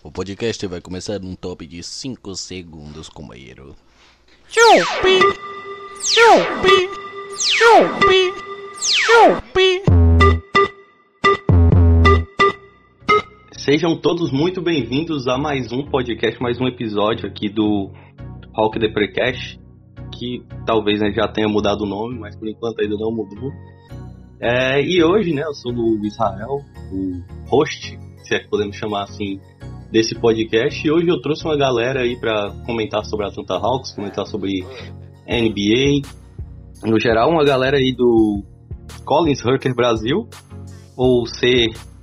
O podcast vai começar num top de 5 segundos, companheiro. Chupi! Chupi! Chupi! Chupi! Sejam todos muito bem-vindos a mais um podcast, mais um episódio aqui do Hulk The Precast, que talvez né, já tenha mudado o nome, mas por enquanto ainda não mudou. É, e hoje, né, eu sou o Israel, o host, se é que podemos chamar assim, desse podcast. E hoje eu trouxe uma galera aí para comentar sobre a Atlanta Hawks, comentar sobre NBA, no geral, uma galera aí do Collins Hurter Brasil, ou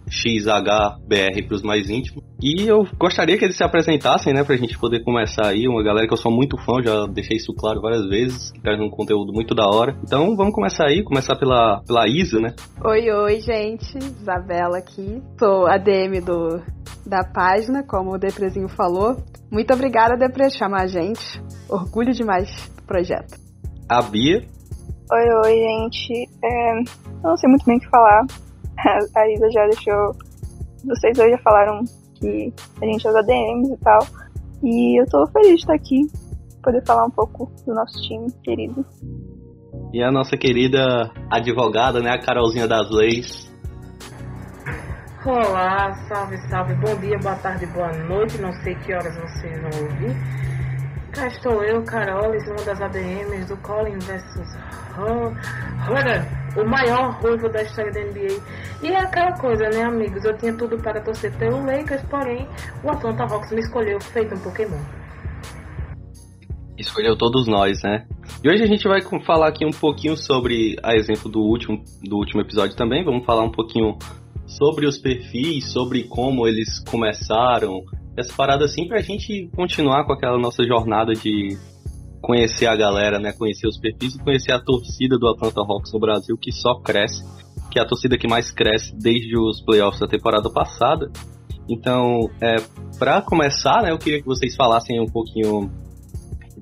CXHBR para os mais íntimos. E eu gostaria que eles se apresentassem, né, pra gente poder começar aí. Uma galera que eu sou muito fã, já deixei isso claro várias vezes, que traz um conteúdo muito da hora. Então vamos começar aí, começar pela, pela Isa, né? Oi, oi, gente. Isabela aqui. Sou a DM do, da página, como o Deprezinho falou. Muito obrigada, Depre, por chamar a gente. Orgulho demais do projeto. A Bia. Oi, oi, gente. É, eu não sei muito bem o que falar. A Isa já deixou. Vocês hoje já falaram que a gente usa DMs e tal. E eu tô feliz de estar aqui, poder falar um pouco do nosso time querido. E a nossa querida advogada, né, a Carolzinha das Leis. Olá, salve, salve, bom dia, boa tarde, boa noite, não sei que horas vocês vão ouvir. Cá estou eu, Carolis, uma das ADMs do Colin vs. Hunter, o maior ruivo da história da NBA. E é aquela coisa, né, amigos? Eu tinha tudo para torcer pelo Lakers, porém o Atlanta Hawks me escolheu feito um Pokémon. Escolheu todos nós, né? E hoje a gente vai falar aqui um pouquinho sobre, a exemplo do último, do último episódio também, vamos falar um pouquinho sobre os perfis, sobre como eles começaram, essa parada assim pra gente continuar com aquela nossa jornada de conhecer a galera, né, conhecer os perfis e conhecer a torcida do Atlanta Hawks no Brasil que só cresce, que é a torcida que mais cresce desde os playoffs da temporada passada. Então, é, para começar, né, eu queria que vocês falassem um pouquinho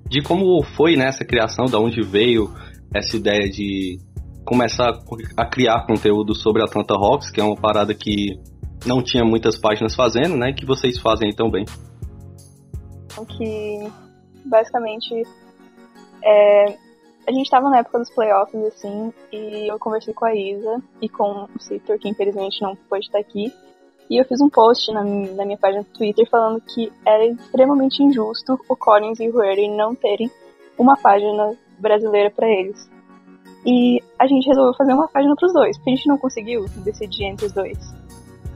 de como foi né, essa criação, da onde veio essa ideia de começar a criar conteúdo sobre a Atlanta Hawks, que é uma parada que não tinha muitas páginas fazendo, né? Que vocês fazem aí também. Que basicamente é, a gente estava na época dos playoffs, assim, e eu conversei com a Isa e com o Citor, que infelizmente não pôde estar aqui. E eu fiz um post na, na minha página do Twitter falando que era extremamente injusto o Collins e o Hurley não terem uma página brasileira para eles. E a gente resolveu fazer uma página para os dois, porque a gente não conseguiu decidir entre os dois.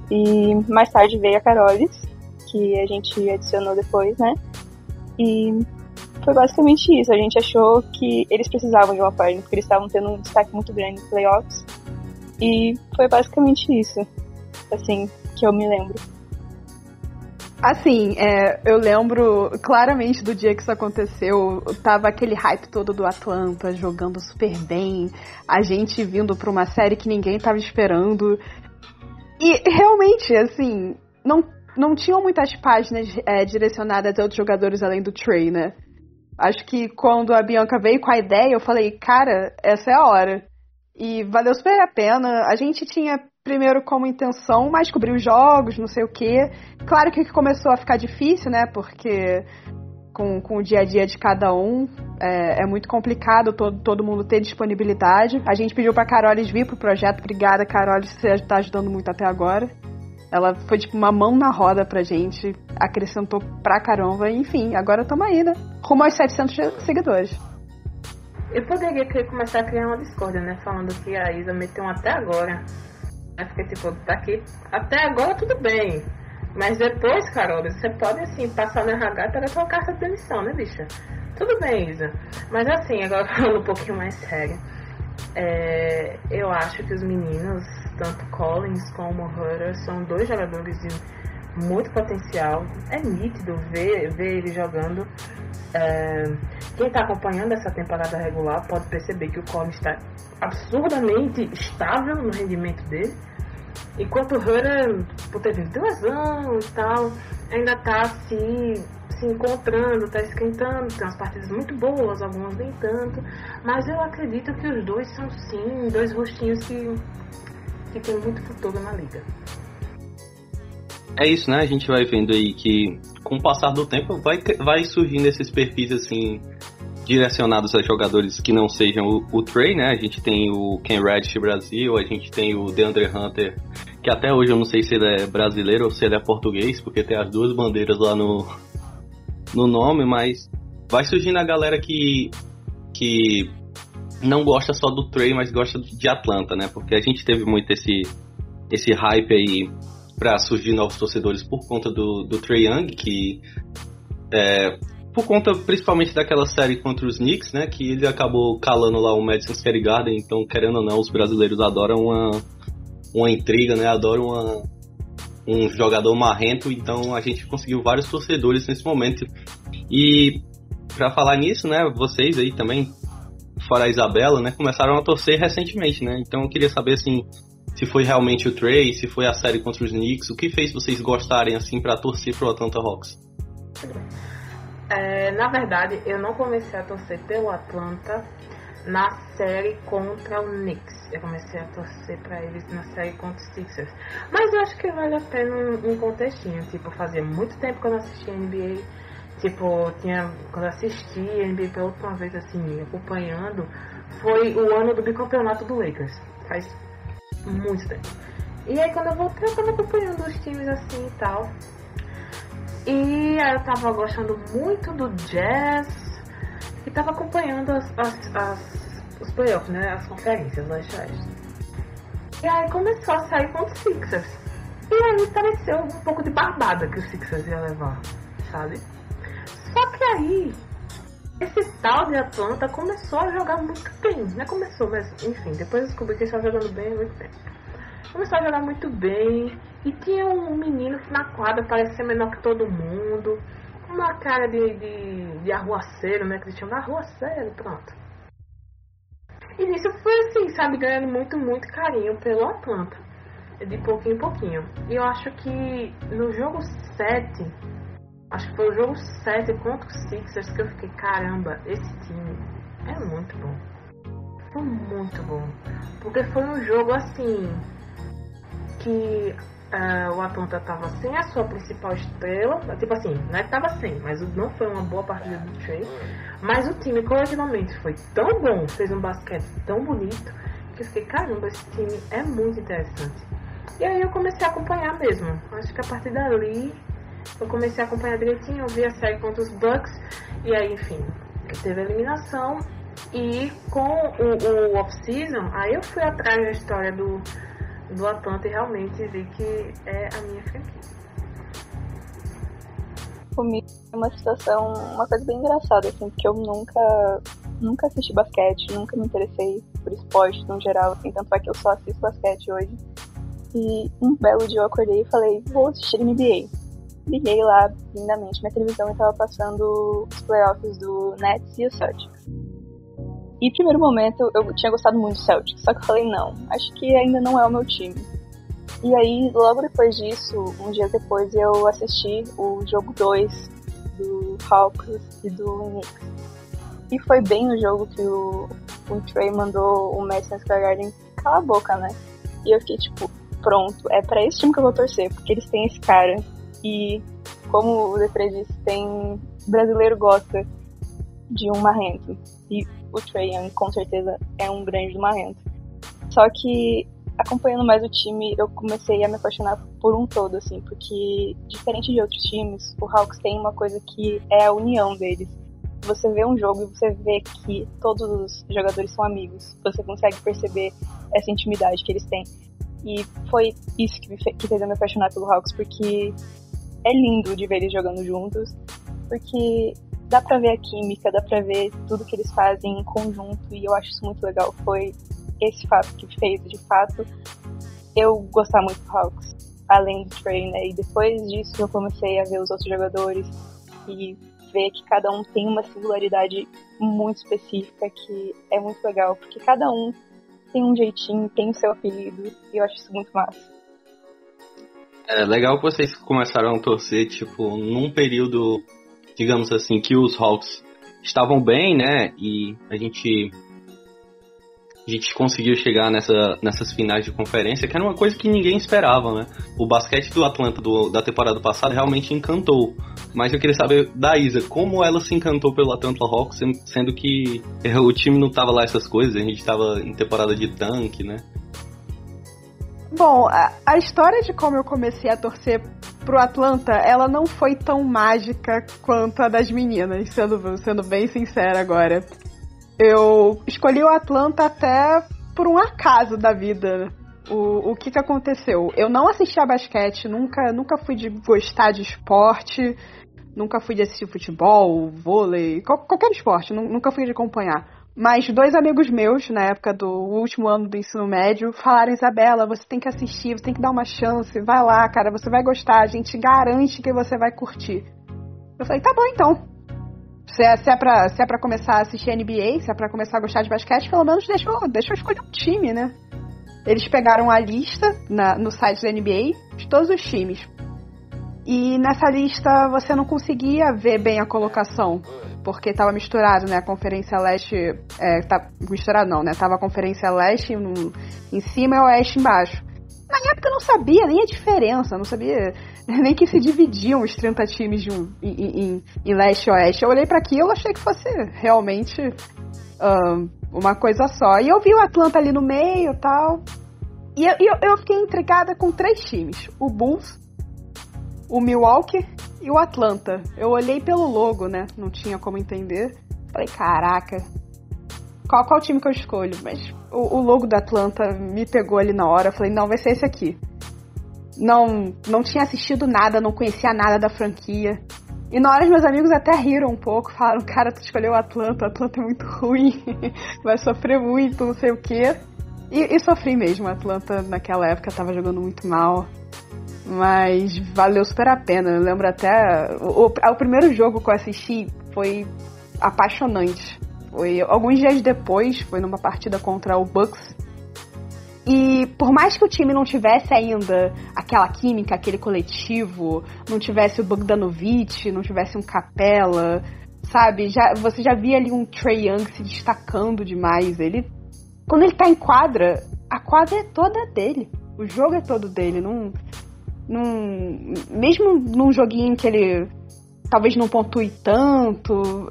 E mais tarde veio a Carolis, que a gente adicionou depois, né? E foi basicamente isso. A gente achou que eles precisavam de uma página, porque eles estavam tendo um destaque muito grande nos playoffs. E foi basicamente isso, assim, que eu me lembro. Assim, é, eu lembro claramente do dia que isso aconteceu. Tava aquele hype todo do Atlanta jogando super bem, a gente vindo pra uma série que ninguém tava esperando. E realmente, assim, não, não tinham muitas páginas é, direcionadas a outros jogadores além do Trey, né? Acho que quando a Bianca veio com a ideia, eu falei, cara, essa é a hora. E valeu super a pena. A gente tinha primeiro como intenção mais cobrir os jogos, não sei o quê. Claro que começou a ficar difícil, né? Porque com, com o dia a dia de cada um é, é muito complicado todo, todo mundo ter disponibilidade. A gente pediu pra Carolis vir pro projeto. Obrigada, Carolis, você tá ajudando muito até agora. Ela foi tipo uma mão na roda pra gente, acrescentou pra caramba. Enfim, agora estamos aí, né? Rumo aos 700 seguidores. Eu poderia começar a criar uma discórdia, né? Falando que a Isa meteu um até agora. Aí fica tipo, tá aqui. Até agora tudo bem. Mas depois, Carol, você pode assim, passar no RH e pegar sua carta de demissão, né, bicha? Tudo bem, Isa. Mas assim, agora falando um pouquinho mais sério. É, eu acho que os meninos, tanto Collins como Hutter, são dois jogadores de muito potencial. É nítido ver, ver ele jogando. É, quem está acompanhando essa temporada regular pode perceber que o Collins está absurdamente estável no rendimento dele. Enquanto o Hutter, por ter vindo de lesão e tal, ainda está se, se encontrando, está esquentando. Tem umas partidas muito boas, algumas nem tanto. Mas eu acredito que os dois são sim dois rostinhos que, que tem muito futuro na liga. é isso, né? A gente vai vendo aí que com o passar do tempo vai, vai surgindo esses perfis assim direcionados a jogadores que não sejam o, o Trey, né? A gente tem o Ken Reddish Brasil, a gente tem o DeAndre Hunter, que até hoje eu não sei se ele é brasileiro ou se ele é português, porque tem as duas bandeiras lá no, no nome, mas vai surgindo a galera que, que não gosta só do Trey, mas gosta de Atlanta, né? Porque a gente teve muito esse, esse hype aí para surgir novos torcedores por conta do, do Trey Young, que é, por conta principalmente daquela série contra os Knicks, né? Que ele acabou calando lá o Madison Square Garden, então querendo ou não, os brasileiros adoram uma, uma intriga, né? Adoram uma, um jogador marrento, então a gente conseguiu vários torcedores nesse momento. E para falar nisso, né, vocês aí também, fora a Isabela, né, começaram a torcer recentemente, né? Então eu queria saber assim, se foi realmente o Trey, se foi a série contra os Knicks, o que fez vocês gostarem assim para torcer pro Atlanta Hawks? É, na verdade, eu não comecei a torcer pelo Atlanta na série contra o Knicks. Eu comecei a torcer para eles na série contra os Sixers. Mas eu acho que vale a pena um, um contextinho. Tipo, fazia muito tempo que eu não assistia NBA. Tipo, tinha, quando eu assisti NBA pela última vez, assim, acompanhando, foi o ano do bicampeonato do Lakers. Faz muito tempo. E aí quando eu voltei, eu tava acompanhando os times assim e tal. E eu tava gostando muito do Jazz e tava acompanhando as, as, as, os playoffs, né? As conferências lá E aí começou a sair com os Sixers. E aí pareceu um pouco de barbada que os Sixers iam levar, sabe? Só que aí, esse tal de Atlanta começou a jogar muito bem. Não é começou, mas enfim, depois descobri que eles estavam jogando bem muito tempo. Começou a jogar muito bem. E tinha um menino na quadra parecia menor que todo mundo uma cara de, de, de arruaceiro, né? Que eles chamam arruaceiro, pronto. E nisso foi assim, sabe, ganhando muito, muito carinho pelo Atlanta. De pouquinho em pouquinho. E eu acho que no jogo 7, acho que foi o jogo 7 contra os Sixers que eu fiquei, caramba, esse time é muito bom. Foi muito bom. Porque foi um jogo assim que Uh, o Atlanta tava sem a sua principal estrela. Tipo assim, não é que tava sem, mas não foi uma boa partida do Trey. Mas o time coletivamente foi tão bom, fez um basquete tão bonito, que eu fiquei, caramba, esse time é muito interessante. E aí eu comecei a acompanhar mesmo. Acho que a partir dali eu comecei a acompanhar direitinho, eu vi a série contra os Bucks, e aí, enfim, teve a eliminação. E com o, o off-season, aí eu fui atrás da história do do Atlanta e realmente vi que é a minha franquia. Comigo é uma situação, uma coisa bem engraçada, assim, porque eu nunca, nunca assisti basquete, nunca me interessei por esporte no geral, assim, tanto é que eu só assisto basquete hoje. E um belo dia eu acordei e falei, vou assistir NBA. Liguei lá lindamente minha televisão e tava passando os playoffs do Nets e o Celtics. E primeiro momento eu tinha gostado muito do Celtics, só que eu falei, não, acho que ainda não é o meu time. E aí, logo depois disso, um dia depois, eu assisti o jogo 2 do Hawks e do Knicks. E foi bem no jogo que o, o Trey mandou o Madison Square Garden calar a boca, né? E eu fiquei tipo, pronto, é para esse time que eu vou torcer, porque eles têm esse cara. E como o Depre disse, tem. brasileiro gosta de um marrento. E o Trae Young com certeza é um grande marrento. Só que acompanhando mais o time, eu comecei a me apaixonar por um todo, assim, porque diferente de outros times, o Hawks tem uma coisa que é a união deles. Você vê um jogo e você vê que todos os jogadores são amigos. Você consegue perceber essa intimidade que eles têm. E foi isso que, me fez, que fez eu me apaixonar pelo Hawks, porque é lindo de ver eles jogando juntos, porque dá pra ver a química, dá pra ver tudo que eles fazem em conjunto e eu acho isso muito legal. Foi esse fato que fez, de fato, eu gostar muito do Hawks, além do Trey, né? E depois disso eu comecei a ver os outros jogadores e ver que cada um tem uma singularidade muito específica que é muito legal, porque cada um tem um jeitinho, tem o seu apelido e eu acho isso muito massa. É legal que vocês começaram a torcer, tipo, num período digamos assim, que os Hawks estavam bem, né? E a gente a gente conseguiu chegar nessa, nessas finais de conferência, que era uma coisa que ninguém esperava, né? O basquete do Atlanta do, da temporada passada realmente encantou. Mas eu queria saber da Isa, como ela se encantou pelo Atlanta Hawks, sendo que o time não tava lá essas coisas, a gente tava em temporada de tanque, né? Bom, a, a história de como eu comecei a torcer pro Atlanta, ela não foi tão mágica quanto a das meninas, sendo, sendo bem sincera agora. Eu escolhi o Atlanta até por um acaso da vida. O, o que que aconteceu? Eu não assistia basquete, nunca, nunca fui de gostar de esporte, nunca fui de assistir futebol, vôlei, qualquer esporte, nunca fui de acompanhar. Mas dois amigos meus, na época do último ano do ensino médio, falaram: Isabela, você tem que assistir, você tem que dar uma chance, vai lá, cara, você vai gostar, a gente garante que você vai curtir. Eu falei: tá bom então. Se é, se é, pra, se é pra começar a assistir NBA, se é pra começar a gostar de basquete, pelo menos deixa eu, deixa eu escolher um time, né? Eles pegaram a lista na, no site da NBA de todos os times. E nessa lista você não conseguia ver bem a colocação, porque estava misturado, né? A Conferência Leste. É, tá, misturado não, né? Tava a Conferência Leste em cima e o Oeste embaixo. Na época eu não sabia nem a diferença, não sabia nem que se dividiam os 30 times de um, em, em, em leste e oeste. Eu olhei para aquilo e achei que fosse realmente um, uma coisa só. E eu vi o Atlanta ali no meio tal. E eu, eu, eu fiquei intrigada com três times: o Bulls, o Milwaukee e o Atlanta. Eu olhei pelo logo, né? Não tinha como entender. Falei, caraca, qual, qual time que eu escolho? Mas o, o logo do Atlanta me pegou ali na hora. falei, não, vai ser esse aqui não, não tinha assistido nada, não conhecia nada da franquia. E na hora meus amigos até riram um pouco, falaram, cara, tu escolheu o Atlanta, o Atlanta é muito ruim, vai sofrer muito, não sei o quê. E, e sofri mesmo, a Atlanta naquela época tava jogando muito mal. Mas valeu super a pena. Eu lembro até. O, o, o primeiro jogo que eu assisti foi apaixonante. Foi alguns dias depois, foi numa partida contra o Bucks e por mais que o time não tivesse ainda aquela química, aquele coletivo, não tivesse o Bogdanovich, não tivesse um Capela, sabe? Já, você já via ali um Trey Young se destacando demais. Ele, quando ele tá em quadra, a quadra é toda dele. O jogo é todo dele. Não, não, mesmo num joguinho que ele talvez não pontue tanto,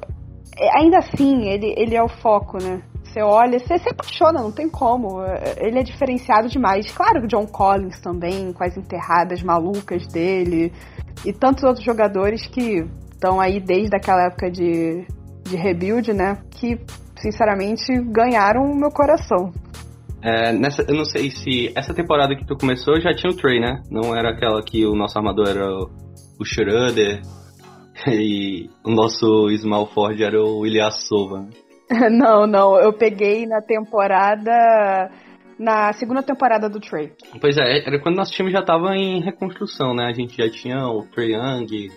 é, ainda assim, ele, ele é o foco, né? Você olha, você se apaixona, não tem como. Ele é diferenciado demais. Claro que o John Collins também, com as enterradas malucas dele, e tantos outros jogadores que estão aí desde aquela época de, de rebuild, né? Que, sinceramente, ganharam o meu coração. É, nessa, eu não sei se essa temporada que tu começou já tinha o Trey, né? Não era aquela que o nosso armador era o, o Schroeder e o nosso Small Ford era o Ilyasova. Né? não, não. Eu peguei na temporada. Na segunda temporada do Trey. Pois é, era quando nosso time já tava em reconstrução, né? A gente já tinha o Trey Young,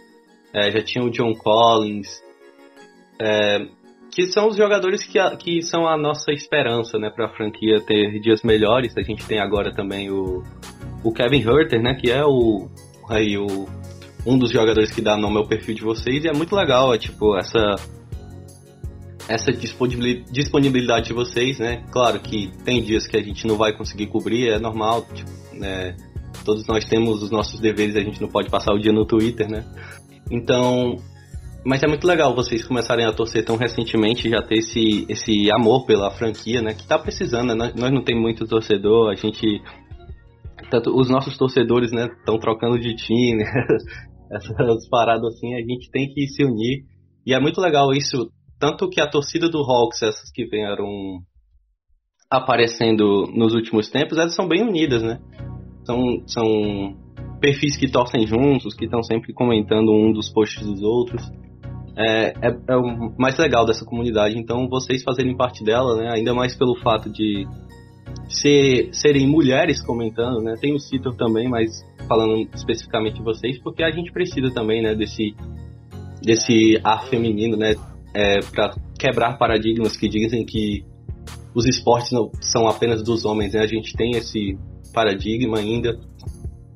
é, já tinha o John Collins. É, que são os jogadores que, que são a nossa esperança, né? Pra franquia ter dias melhores. A gente tem agora também o, o Kevin Herter, né? Que é o. Aí, o, um dos jogadores que dá nome ao perfil de vocês. E é muito legal, é, tipo, essa essa disponibilidade de vocês, né? Claro que tem dias que a gente não vai conseguir cobrir, é normal, tipo, né? Todos nós temos os nossos deveres, a gente não pode passar o dia no Twitter, né? Então, mas é muito legal vocês começarem a torcer tão recentemente, já ter esse, esse amor pela franquia, né? Que tá precisando, né? Nós não temos muito torcedor, a gente. Tanto os nossos torcedores, né? Estão trocando de time, essas paradas assim, a gente tem que se unir. E é muito legal isso, tanto que a torcida do Hawks, essas que vieram aparecendo nos últimos tempos, elas são bem unidas, né? São, são perfis que torcem juntos, que estão sempre comentando um dos posts dos outros. É, é, é, o mais legal dessa comunidade. Então, vocês fazerem parte dela, né? Ainda mais pelo fato de ser, serem mulheres comentando, né? Tem o Cito também, mas falando especificamente de vocês, porque a gente precisa também, né? Desse, desse ar feminino, né? é, para quebrar paradigmas que dizem que os esportes não são apenas dos homens, né? A gente tem esse paradigma ainda.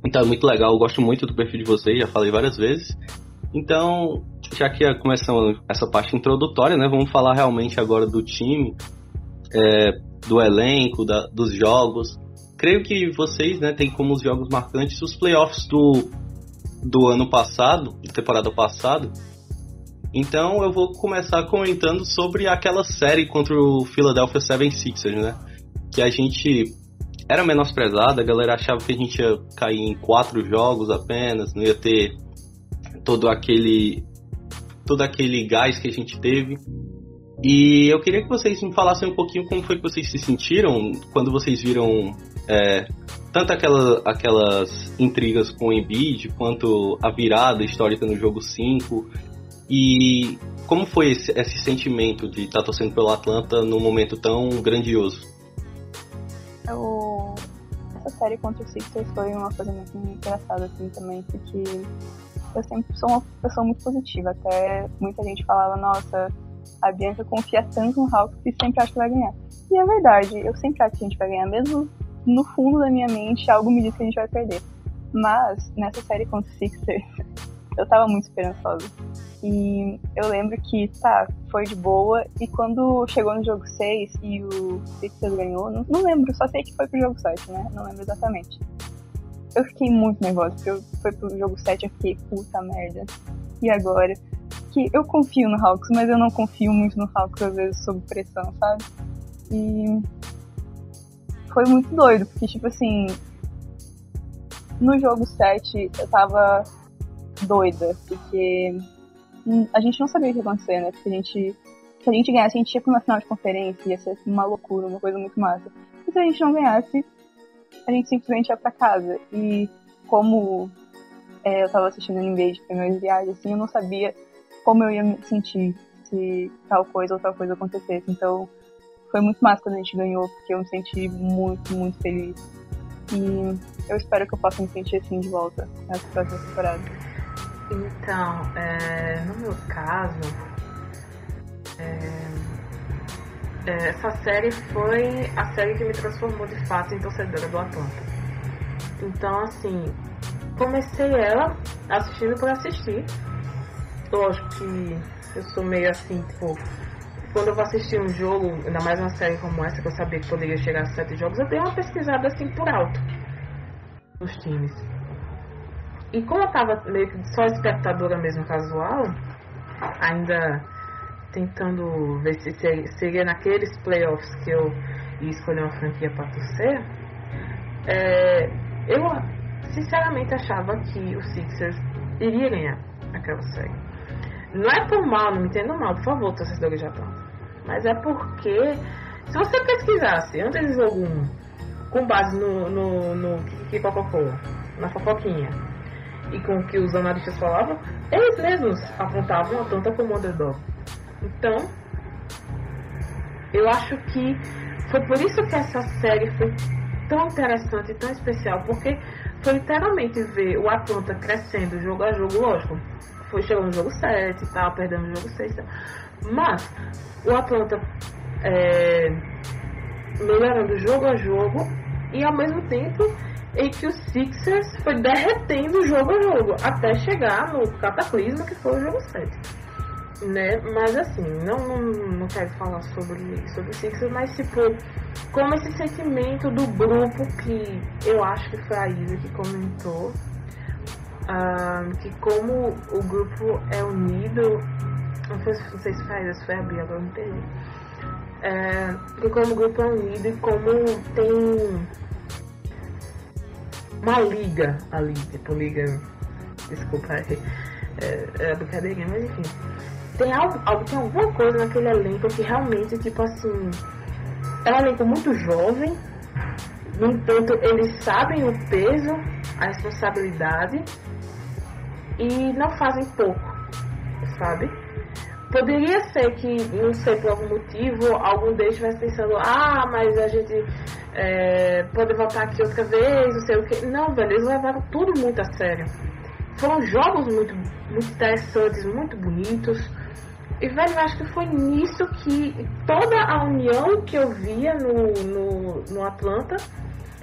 Então é muito legal, eu gosto muito do perfil de vocês, já falei várias vezes. Então, já que começamos essa parte introdutória, né? Vamos falar realmente agora do time. É, do elenco, da, dos jogos. Creio que vocês né, têm como os jogos marcantes os playoffs do, do ano passado, da temporada passada. Então eu vou começar comentando sobre aquela série contra o Philadelphia 76ers, né? Que a gente era menosprezada, a galera achava que a gente ia cair em quatro jogos apenas, não ia ter todo aquele todo aquele gás que a gente teve. E eu queria que vocês me falassem um pouquinho como foi que vocês se sentiram quando vocês viram é, tanto aquela, aquelas intrigas com o Embiid, quanto a virada histórica no jogo 5. E como foi esse, esse sentimento de estar tá torcendo pelo Atlanta num momento tão grandioso? Eu... Essa série contra o Sixers foi uma coisa muito engraçada assim também, porque eu sempre sou uma pessoa muito positiva. Até muita gente falava, nossa, a Bianca confia tanto no Hawks que sempre acha que vai ganhar. E é verdade, eu sempre acho que a gente vai ganhar, mesmo no fundo da minha mente algo me diz que a gente vai perder. Mas nessa série contra o Sixers, eu tava muito esperançosa. E eu lembro que, tá, foi de boa. E quando chegou no jogo 6 e o Sixers ganhou, não, não lembro, só sei que foi pro jogo 7, né? Não lembro exatamente eu fiquei muito nervosa, porque eu, foi pro jogo 7 eu fiquei, puta merda. E agora? Que eu confio no Hawks, mas eu não confio muito no Hawks, às vezes, sob pressão, sabe? E foi muito doido, porque, tipo assim, no jogo 7 eu tava doida, porque a gente não sabia o que ia acontecer, né? Porque a gente, se a gente ganhasse, a gente ia pra uma final de conferência, ia ser uma loucura, uma coisa muito massa. E se a gente não ganhasse, a gente simplesmente ia pra casa. E como é, eu tava assistindo NBA de primeiras viagens, assim, eu não sabia como eu ia me sentir se tal coisa ou tal coisa acontecesse. Então, foi muito massa quando a gente ganhou, porque eu me senti muito, muito feliz. E eu espero que eu possa me sentir assim de volta nessa próxima temporada. Então, é, no meu caso, é, essa série foi a série que me transformou de fato em torcedora do Atlanta. Então, assim, comecei ela assistindo por assistir. Lógico que eu sou meio assim, tipo, quando eu vou assistir um jogo, ainda mais uma série como essa, que eu sabia que poderia chegar a sete jogos, eu dei uma pesquisada assim por alto nos times. E como eu tava meio que só espectadora mesmo casual, ainda tentando ver se seria naqueles playoffs que eu ia escolher uma franquia para torcer, é, eu sinceramente achava que o Sixers iria ganhar aquela série. Não é por mal, não me entenda mal, por favor, torcedores de Atlanta. Mas é porque, se você pesquisasse antes do jogo 1, com base no, no, no que cococou, na fofoquinha, e com o que os analistas falavam, eles mesmos apontavam a Atlanta como underdog. Então, eu acho que foi por isso que essa série foi tão interessante e tão especial, porque foi literalmente ver o Atlanta crescendo jogo a jogo, lógico. Foi chegando no jogo 7 e tal, perdendo no jogo 6 Mas o Atlanta é, melhorando jogo a jogo e ao mesmo tempo em que o Sixers foi derretendo jogo a jogo até chegar no cataclismo que foi o jogo 7 né? Mas assim, não, não, não quero falar sobre, sobre Sixers, mas tipo, como esse sentimento do grupo que eu acho que foi a Isa que comentou, uh, que como o grupo é unido, não sei, não sei se foi a Isa, foi a Bia, agora não entendi. É, que como o grupo é unido e como tem uma liga ali, tipo liga, desculpa, é, é, é brincadeirinha, mas enfim tem algo, algo, tem alguma coisa naquele elenco que realmente, tipo assim, é um elenco muito jovem, no entanto, eles sabem o peso, a responsabilidade e não fazem pouco, sabe? Poderia ser que, não sei, por algum motivo, algum deles estivesse pensando, ah, mas a gente é, pode voltar aqui outra vez, não sei o que. Não, velho, eles levaram tudo muito a sério. Foram jogos muito, muito interessantes, muito bonitos e, velho, eu acho que foi nisso que toda a união que eu via no, no, no Atlanta,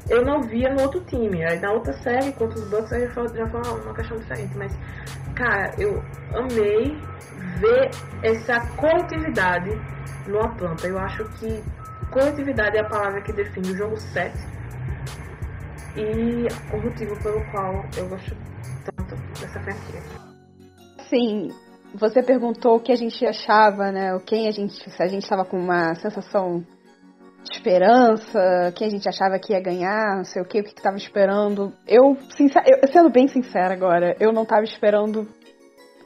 eu não via no outro time. Aí na outra série, contra os Bucks, aí já foi uma questão diferente. Mas, cara, eu amei ver essa coletividade no Atlanta. Eu acho que coletividade é a palavra que define o jogo 7 e o motivo pelo qual eu gosto tanto dessa franquia. Sim, você perguntou o que a gente achava, né? O quem a gente, se a gente estava com uma sensação de esperança, quem a gente achava que ia ganhar, não sei o que, o que estava esperando. Eu, sincer, eu, sendo bem sincera agora, eu não estava esperando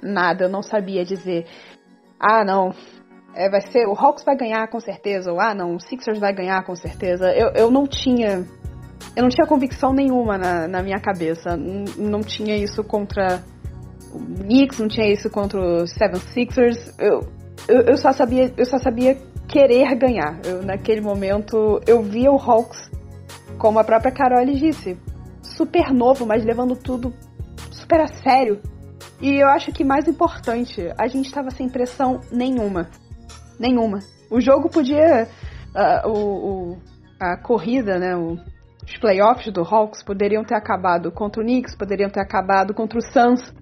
nada, eu não sabia dizer, ah, não, é, vai ser, o Hawks vai ganhar com certeza, ou ah, não, o Sixers vai ganhar com certeza. Eu, eu não tinha, eu não tinha convicção nenhuma na, na minha cabeça, não tinha isso contra o Knicks, não tinha isso contra os Seven Sixers. Eu, eu, eu, só sabia, eu só sabia querer ganhar. Eu, naquele momento eu via o Hawks, como a própria Carol disse, super novo, mas levando tudo super a sério. E eu acho que mais importante, a gente estava sem pressão nenhuma. Nenhuma. O jogo podia. Uh, o, o, a corrida, né? O, os playoffs do Hawks poderiam ter acabado contra o Knicks, poderiam ter acabado contra o Suns.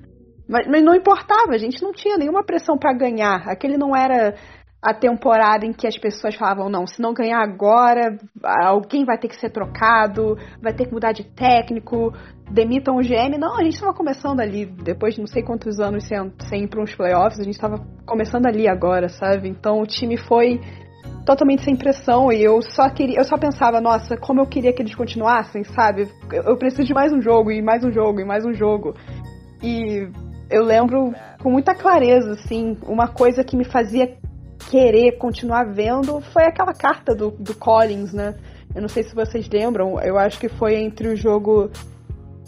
Mas, mas não importava, a gente não tinha nenhuma pressão para ganhar. Aquele não era a temporada em que as pessoas falavam, não, se não ganhar agora, alguém vai ter que ser trocado, vai ter que mudar de técnico, demitam o GM. Não, a gente estava começando ali, depois de não sei quantos anos sem, sem ir para uns playoffs, a gente estava começando ali agora, sabe? Então o time foi totalmente sem pressão e eu só queria, eu só pensava, nossa, como eu queria que eles continuassem, sabe? Eu, eu preciso de mais um jogo e mais um jogo e mais um jogo. E eu lembro com muita clareza, assim, uma coisa que me fazia querer continuar vendo foi aquela carta do, do Collins, né? Eu não sei se vocês lembram, eu acho que foi entre o jogo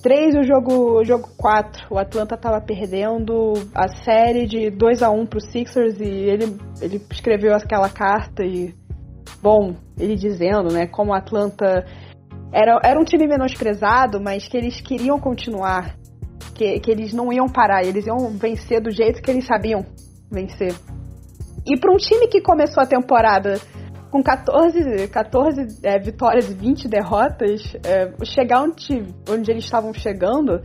3 e o jogo, o jogo 4. O Atlanta tava perdendo a série de 2 a 1 pro Sixers e ele, ele escreveu aquela carta e. Bom, ele dizendo, né, como o Atlanta era, era um time menosprezado, mas que eles queriam continuar que, que eles não iam parar, eles iam vencer do jeito que eles sabiam vencer. E para um time que começou a temporada com 14, 14 é, vitórias e 20 derrotas, é, chegar onde, onde eles estavam chegando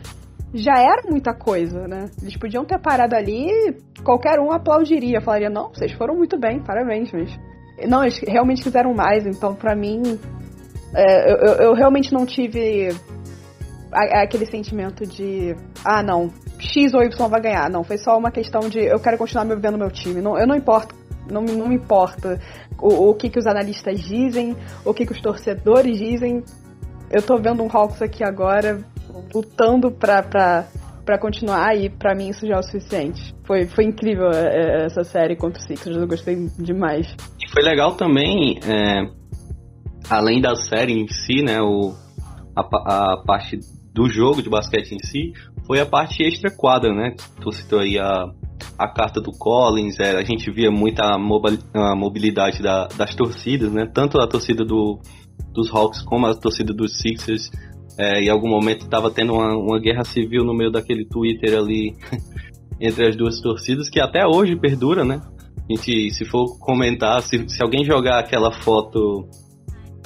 já era muita coisa, né? Eles podiam ter parado ali qualquer um aplaudiria, falaria, não, vocês foram muito bem, parabéns, mas... Não, eles realmente fizeram mais, então para mim, é, eu, eu realmente não tive aquele sentimento de ah não, X ou Y vai ganhar. Não, foi só uma questão de eu quero continuar me vendo meu time. Não, eu não importo, não, não me importa o, o que, que os analistas dizem, o que, que os torcedores dizem. Eu tô vendo um Hawks aqui agora lutando pra, pra, pra continuar e pra mim isso já é o suficiente. Foi, foi incrível é, é, essa série contra o Sixers, eu gostei demais. E foi legal também, é, além da série em si, né, o, a, a parte do jogo de basquete em si foi a parte extra quadra, né? Tu citou aí a, a carta do Collins, é, a gente via muita mobilidade da, das torcidas, né? Tanto a torcida do, dos Hawks como a torcida dos Sixers. É, em algum momento estava tendo uma, uma guerra civil no meio daquele Twitter ali entre as duas torcidas, que até hoje perdura, né? A gente, se for comentar, se, se alguém jogar aquela foto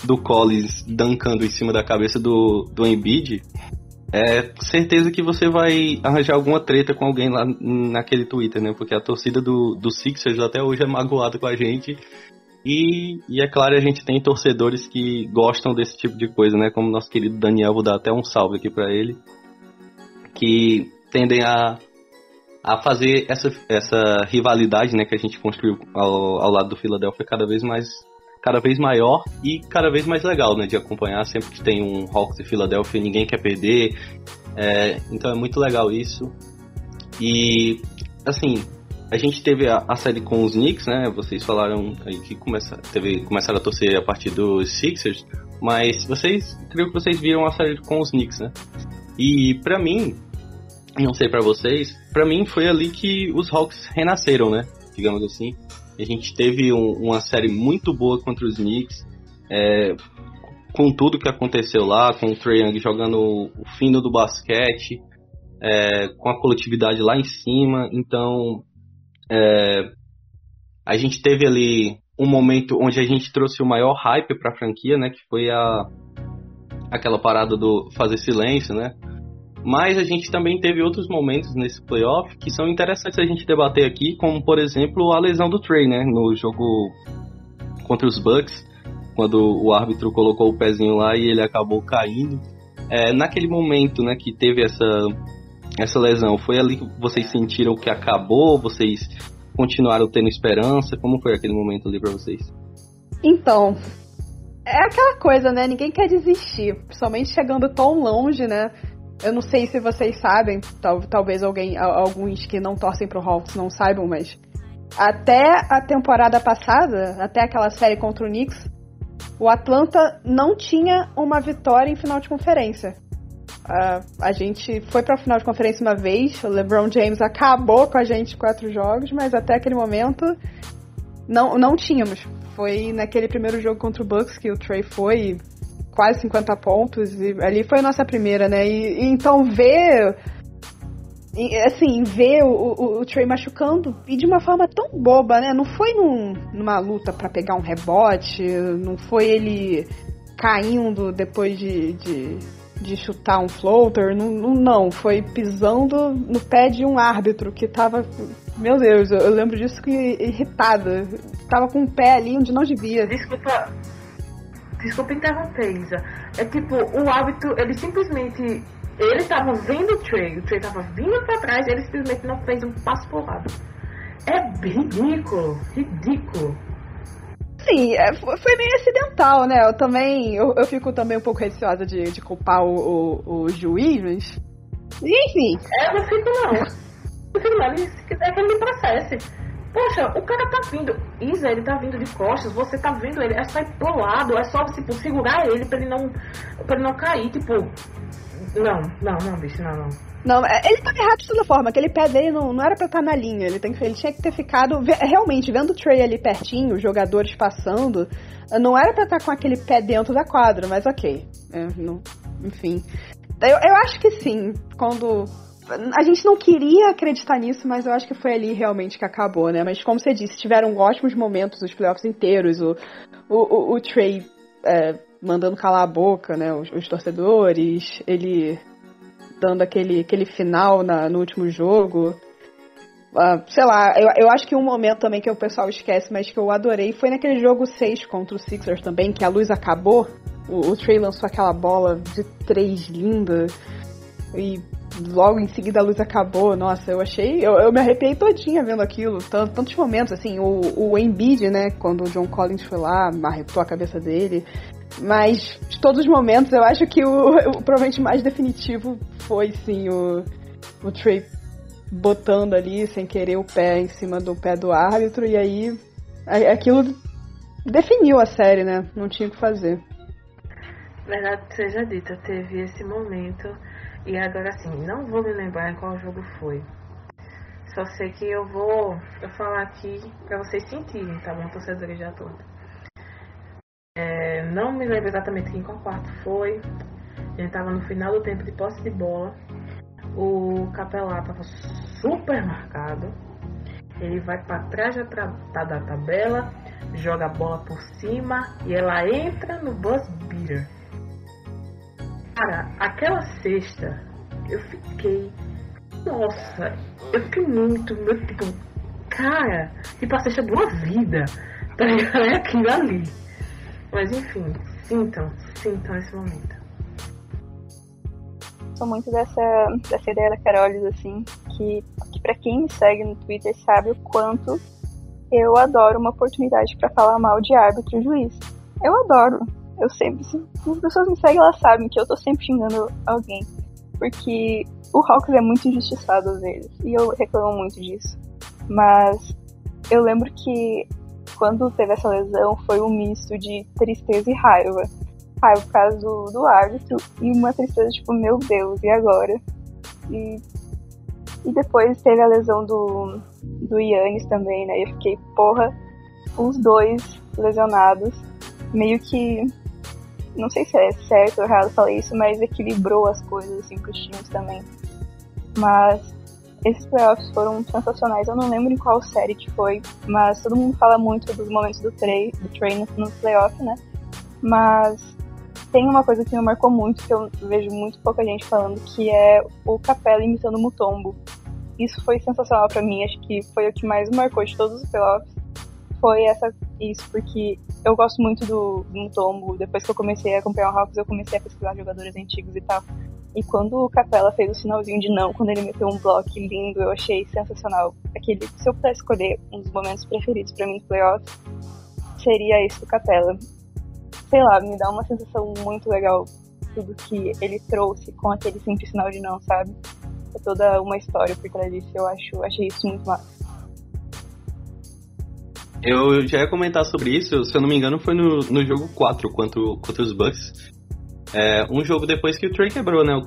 do Collins dancando em cima da cabeça do, do Embiid, é certeza que você vai arranjar alguma treta com alguém lá naquele Twitter, né? Porque a torcida do, do Sixers até hoje é magoada com a gente. E, e é claro, a gente tem torcedores que gostam desse tipo de coisa, né? Como nosso querido Daniel, vou dar até um salve aqui para ele. Que tendem a, a fazer essa, essa rivalidade, né? Que a gente construiu ao, ao lado do Philadelphia cada vez mais cada vez maior e cada vez mais legal, né, de acompanhar. Sempre que tem um Hawks e Philadelphia, ninguém quer perder. É, então é muito legal isso. E, assim, a gente teve a, a, série com os Knicks, né? Vocês falaram aí que começa, teve, começaram a torcer a partir dos Sixers, mas vocês, creio que vocês viram a série com os Knicks, né? E para mim, não sei para vocês, para mim foi ali que os Hawks renasceram, né? Digamos assim. A gente teve um, uma série muito boa contra os Knicks. É, com tudo que aconteceu lá, com o Trae Young jogando o fino do basquete, é, com a coletividade lá em cima. Então, é, a gente teve ali um momento onde a gente trouxe o maior hype para a franquia, né? Que foi a aquela parada do fazer silêncio, né? Mas a gente também teve outros momentos nesse playoff que são interessantes a gente debater aqui, como por exemplo a lesão do Trey, né, no jogo contra os Bucks. quando o árbitro colocou o pezinho lá e ele acabou caindo. É, naquele momento, né, que teve essa essa lesão, foi ali que vocês sentiram que acabou? Vocês continuaram tendo esperança? Como foi aquele momento ali para vocês? Então, é aquela coisa, né? Ninguém quer desistir, principalmente chegando tão longe, né? Eu não sei se vocês sabem, tal, talvez alguém, alguns que não torcem pro Hawks não saibam, mas até a temporada passada, até aquela série contra o Knicks, o Atlanta não tinha uma vitória em final de conferência. Uh, a gente foi para a final de conferência uma vez, o LeBron James acabou com a gente quatro jogos, mas até aquele momento não, não tínhamos. Foi naquele primeiro jogo contra o Bucks que o Trey foi quase 50 pontos e ali foi a nossa primeira, né? E, e então ver assim, ver o, o, o, Trey machucando e de uma forma tão boba, né? Não foi num, numa luta para pegar um rebote, não foi ele caindo depois de, de, de chutar um floater, não, não, foi pisando no pé de um árbitro que tava. Meu Deus, eu, eu lembro disso que irritada. Tava com o pé ali onde não devia. Desculpa. Desculpa interromper, Isa. É tipo, o árbitro, ele simplesmente ele estava vendo o Trey, o Trey estava vindo para trás, ele simplesmente não fez um passo pro lado. É ridículo, ridículo. Sim, é, foi meio acidental, né? Eu também, eu, eu fico também um pouco receosa de, de culpar o, o, o juiz, mas... Enfim. É, eu não fico não. Não fico não, se quiser que ele me processe. Poxa, o cara tá vindo. Isa, ele tá vindo de costas, você tá vendo ele, é só ir pro lado, é só tipo, segurar ele pra ele não. pra ele não cair, tipo. Não, não, não, bicho, não, não. Não, é, ele tava errado de toda forma. Aquele pé dele não, não era pra estar na linha. Ele, tem, ele tinha que ter ficado. Realmente, vendo o Trey ali pertinho, os jogadores passando, não era pra estar com aquele pé dentro da quadra, mas ok. É, não, enfim. Eu, eu acho que sim, quando. A gente não queria acreditar nisso, mas eu acho que foi ali realmente que acabou, né? Mas como você disse, tiveram ótimos momentos os playoffs inteiros. O, o, o, o Trey. É, mandando calar a boca, né, os, os torcedores, ele dando aquele, aquele final na, no último jogo. Uh, sei lá, eu, eu acho que um momento também que o pessoal esquece, mas que eu adorei, foi naquele jogo 6 contra o Sixers também, que a luz acabou. O, o Trey lançou aquela bola de três linda. E logo em seguida a luz acabou. Nossa, eu achei. Eu, eu me arrepiei todinha vendo aquilo. Tantos, tantos momentos, assim. O, o Embiid, né? Quando o John Collins foi lá, arretou a cabeça dele. Mas, de todos os momentos, eu acho que o, o provavelmente mais definitivo foi, sim, o, o Trey botando ali, sem querer, o pé em cima do pé do árbitro. E aí, aquilo definiu a série, né? Não tinha o que fazer. Verdade seja dita, teve esse momento e agora assim, não vou me lembrar em qual jogo foi. Só sei que eu vou eu falar aqui para vocês sentirem, tá bom, torcedores de Atlanta. É, não me lembro exatamente em qual quarto foi. A gente tava no final do tempo de posse de bola. O capelá tava super marcado. Ele vai para trás da, da tabela, joga a bola por cima e ela entra no buzz beater. Cara, aquela sexta, eu fiquei. Nossa, eu fiquei muito, muito tipo, cara, tipo a cesta de uma vida. Tá ligado? É aquilo ali. Mas enfim, sintam, sintam esse momento. Sou muito dessa, dessa ideia da Carolis, assim, que, que pra quem me segue no Twitter sabe o quanto eu adoro uma oportunidade para falar mal de árbitro e juiz. Eu adoro. Eu sempre, se as pessoas me seguem, elas sabem que eu tô sempre xingando alguém. Porque o Hawks é muito injustiçado às vezes. E eu reclamo muito disso. Mas eu lembro que quando teve essa lesão foi um misto de tristeza e raiva. Raiva por causa do, do árbitro e uma tristeza tipo, meu Deus, e agora? E, e depois teve a lesão do, do Yannis também, né? Eu fiquei, porra, os dois lesionados. Meio que não sei se é certo ou errado falar isso, mas equilibrou as coisas assim pros times também. Mas esses playoffs foram sensacionais. Eu não lembro em qual série que foi, mas todo mundo fala muito dos momentos do Trey, do Trey no playoff, né? Mas tem uma coisa que me marcou muito, que eu vejo muito pouca gente falando, que é o Capela imitando o Mutombo. Isso foi sensacional para mim, acho que foi o que mais marcou de todos os playoffs. Foi essa isso porque eu gosto muito do, do Tombo. Depois que eu comecei a acompanhar o Hawks, eu comecei a pesquisar jogadores antigos e tal. E quando o Capela fez o sinalzinho de não, quando ele meteu um bloco lindo, eu achei sensacional. Aquele, se eu pudesse escolher um dos momentos preferidos para mim no playoff, seria esse do Capela. Sei lá, me dá uma sensação muito legal tudo que ele trouxe com aquele simples sinal de não, sabe? É toda uma história por trás disso, eu acho, achei isso muito massa. Eu já ia comentar sobre isso, se eu não me engano, foi no, no jogo 4 contra, contra os Bucks. É, um jogo depois que o Trey quebrou, né? O,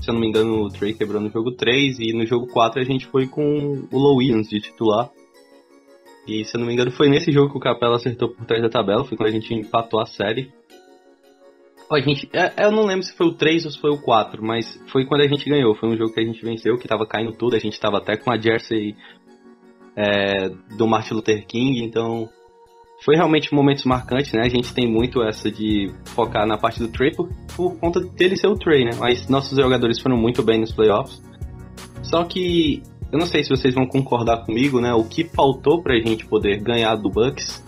se eu não me engano, o Trey quebrou no jogo 3 e no jogo 4 a gente foi com o Low Williams de titular. E se eu não me engano, foi nesse jogo que o Capela acertou por trás da tabela, foi quando a gente empatou a série. a gente, é, eu não lembro se foi o 3 ou se foi o 4, mas foi quando a gente ganhou. Foi um jogo que a gente venceu, que tava caindo tudo, a gente tava até com a jersey é, do Martin Luther King, então foi realmente momentos marcantes, né? A gente tem muito essa de focar na parte do Trey por, por conta dele ser o Trey, né? Mas nossos jogadores foram muito bem nos playoffs. Só que eu não sei se vocês vão concordar comigo, né? O que faltou pra gente poder ganhar do Bucks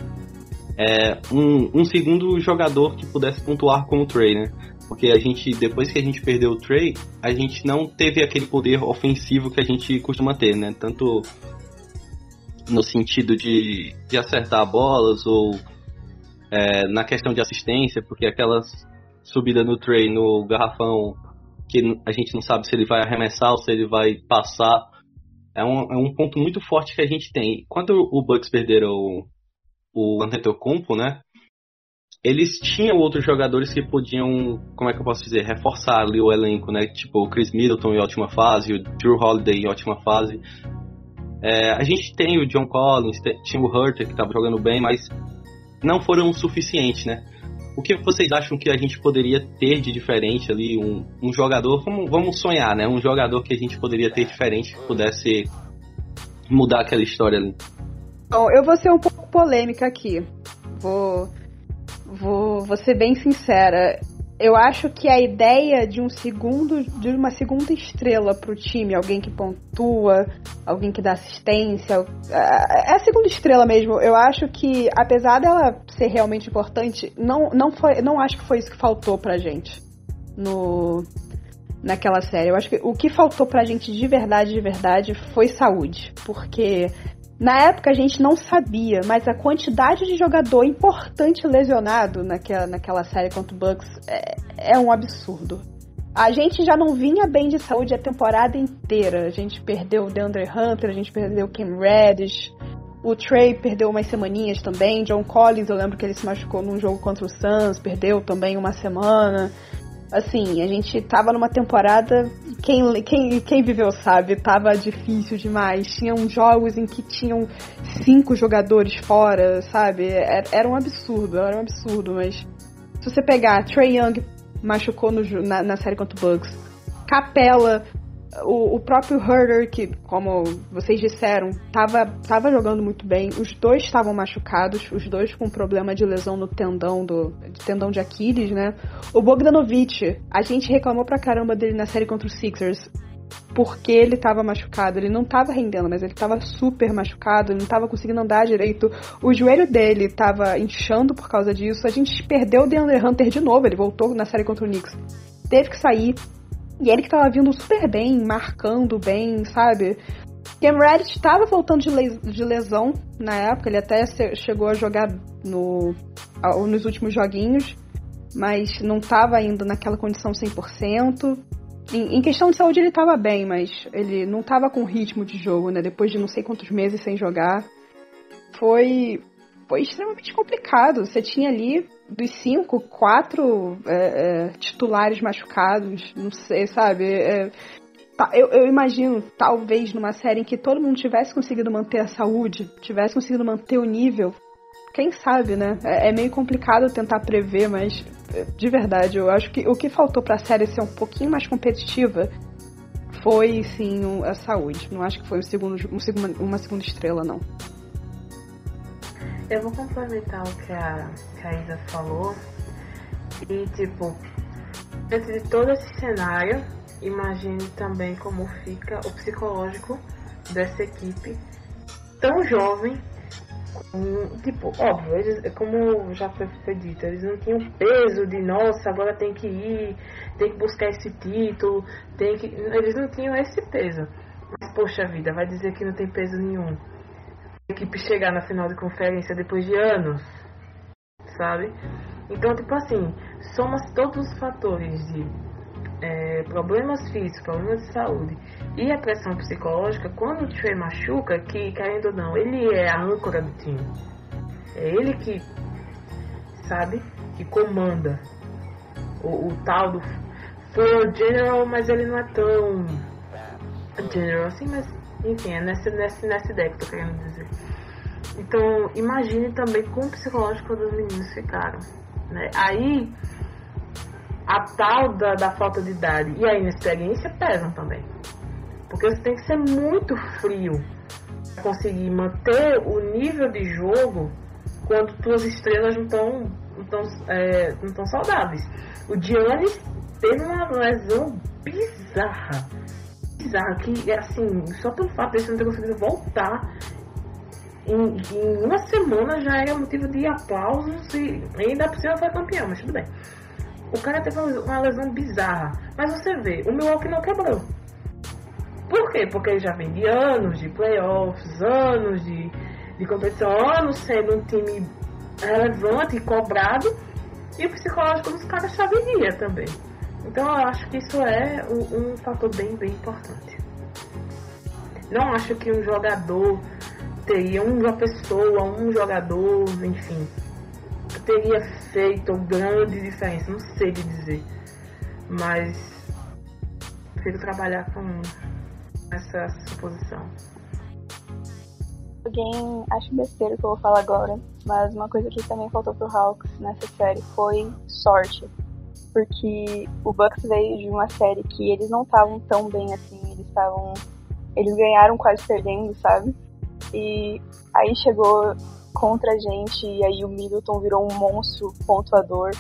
é um, um segundo jogador que pudesse pontuar como o Trey, né? Porque a gente, depois que a gente perdeu o Trey, a gente não teve aquele poder ofensivo que a gente costuma ter, né? Tanto no sentido de, de acertar bolas ou é, na questão de assistência, porque aquelas subida no Trey, no garrafão, que a gente não sabe se ele vai arremessar ou se ele vai passar, é um, é um ponto muito forte que a gente tem. Quando o Bucks perderam o, o Antetokounmpo, né? Eles tinham outros jogadores que podiam, como é que eu posso dizer, reforçar ali o elenco, né? Tipo o Chris Middleton em ótima fase, o Drew Holiday em ótima fase. É, a gente tem o John Collins, tinha o Hurter que estava jogando bem, mas não foram o suficiente, né? O que vocês acham que a gente poderia ter de diferente ali? Um, um jogador, vamos, vamos sonhar, né? Um jogador que a gente poderia ter diferente, que pudesse mudar aquela história ali. Bom, eu vou ser um pouco polêmica aqui. Vou, vou, vou ser bem sincera. Eu acho que a ideia de um segundo, de uma segunda estrela pro time, alguém que pontua, alguém que dá assistência, é a segunda estrela mesmo. Eu acho que, apesar dela ser realmente importante, não, não, foi, não acho que foi isso que faltou pra gente no, naquela série. Eu acho que o que faltou pra gente de verdade, de verdade, foi saúde. Porque na época a gente não sabia, mas a quantidade de jogador importante lesionado naquela, naquela série contra o Bucks é, é um absurdo. A gente já não vinha bem de saúde a temporada inteira. A gente perdeu o DeAndre Hunter, a gente perdeu o Cam Reddish, o Trey perdeu umas semaninhas também. John Collins, eu lembro que ele se machucou num jogo contra o Suns, perdeu também uma semana assim, a gente tava numa temporada, quem, quem, quem viveu sabe, tava difícil demais. Tinham jogos em que tinham cinco jogadores fora, sabe? Era, era um absurdo, era um absurdo, mas se você pegar Trey Young machucou no, na, na série contra o Capela o, o, próprio Herder, que, como vocês disseram, tava, tava jogando muito bem. Os dois estavam machucados, os dois com problema de lesão no tendão do tendão de Aquiles, né? O Bogdanovich, a gente reclamou pra caramba dele na série contra os Sixers. Porque ele tava machucado, ele não tava rendendo, mas ele tava super machucado, ele não tava conseguindo andar direito. O joelho dele tava inchando por causa disso. A gente perdeu o DeAndre Hunter de novo, ele voltou na série contra o Knicks. Teve que sair, e ele que tava vindo super bem, marcando bem, sabe? Cam Reddish estava voltando de, les de, lesão na época, ele até chegou a jogar no, nos últimos joguinhos, mas não estava ainda naquela condição 100%. Em, em questão de saúde ele estava bem, mas ele não estava com ritmo de jogo, né? Depois de não sei quantos meses sem jogar. Foi, foi extremamente complicado. Você tinha ali dos cinco, quatro é, é, titulares machucados, não sei, sabe? É, tá, eu, eu, imagino, talvez, numa série em que todo mundo tivesse conseguido manter a saúde, tivesse conseguido manter o nível. Quem sabe, né? É, é meio complicado tentar prever, mas é, de verdade, eu acho que o que faltou para a série ser um pouquinho mais competitiva foi, sim, a saúde. Não acho que foi um segundo, um uma segunda estrela, não. Eu vou complementar o que a, que a Isa falou. E, tipo, dentro de todo esse cenário, imagine também como fica o psicológico dessa equipe tão jovem, Hum, tipo, óbvio, eles, como já foi, foi dito, eles não tinham peso de nossa, agora tem que ir, tem que buscar esse título, tem que. Eles não tinham esse peso. Mas, poxa vida, vai dizer que não tem peso nenhum. Equipe chegar na final de conferência depois de anos, sabe? Então, tipo assim, soma todos os fatores de é, problemas físicos, problemas de saúde e a pressão psicológica, quando o Trey machuca, que querendo ou não, ele é a âncora do time. É ele que, sabe, que comanda o, o tal do Floor General, mas ele não é tão general assim, mas enfim, é nessa, nessa, nessa ideia que eu tô querendo dizer. Então, imagine também como psicológico dos meninos ficaram. Né? Aí, a tal da, da falta de idade e a inexperiência pesam também. Porque você tem que ser muito frio para conseguir manter o nível de jogo quando tuas estrelas não estão não é, não saudáveis. O Giannis teve uma lesão bizarra. Bizarra, que assim, só pelo fato de ele não ter conseguido voltar em, em, uma semana já era motivo de aplausos e ainda por cima foi campeão, mas tudo bem. O cara teve uma lesão bizarra. Mas você vê, o Milwaukee não quebrou. Por quê? Porque ele já vem de anos de playoffs, anos de, de competição, anos sendo um time relevante e cobrado. E o psicológico dos caras já venia também. Então eu acho que isso é um, um fator bem, bem importante. Não acho que um jogador teria, uma pessoa, um jogador, enfim, teria feito grande diferença, não sei de dizer. Mas prefiro trabalhar com essa suposição. Alguém acha besteira que eu vou falar agora, mas uma coisa que também faltou pro Hawks nessa série foi sorte. Porque o Bucks veio de uma série que eles não estavam tão bem assim, eles estavam. Eles ganharam quase perdendo, sabe? E aí chegou contra a gente e aí o Middleton virou um monstro pontuador.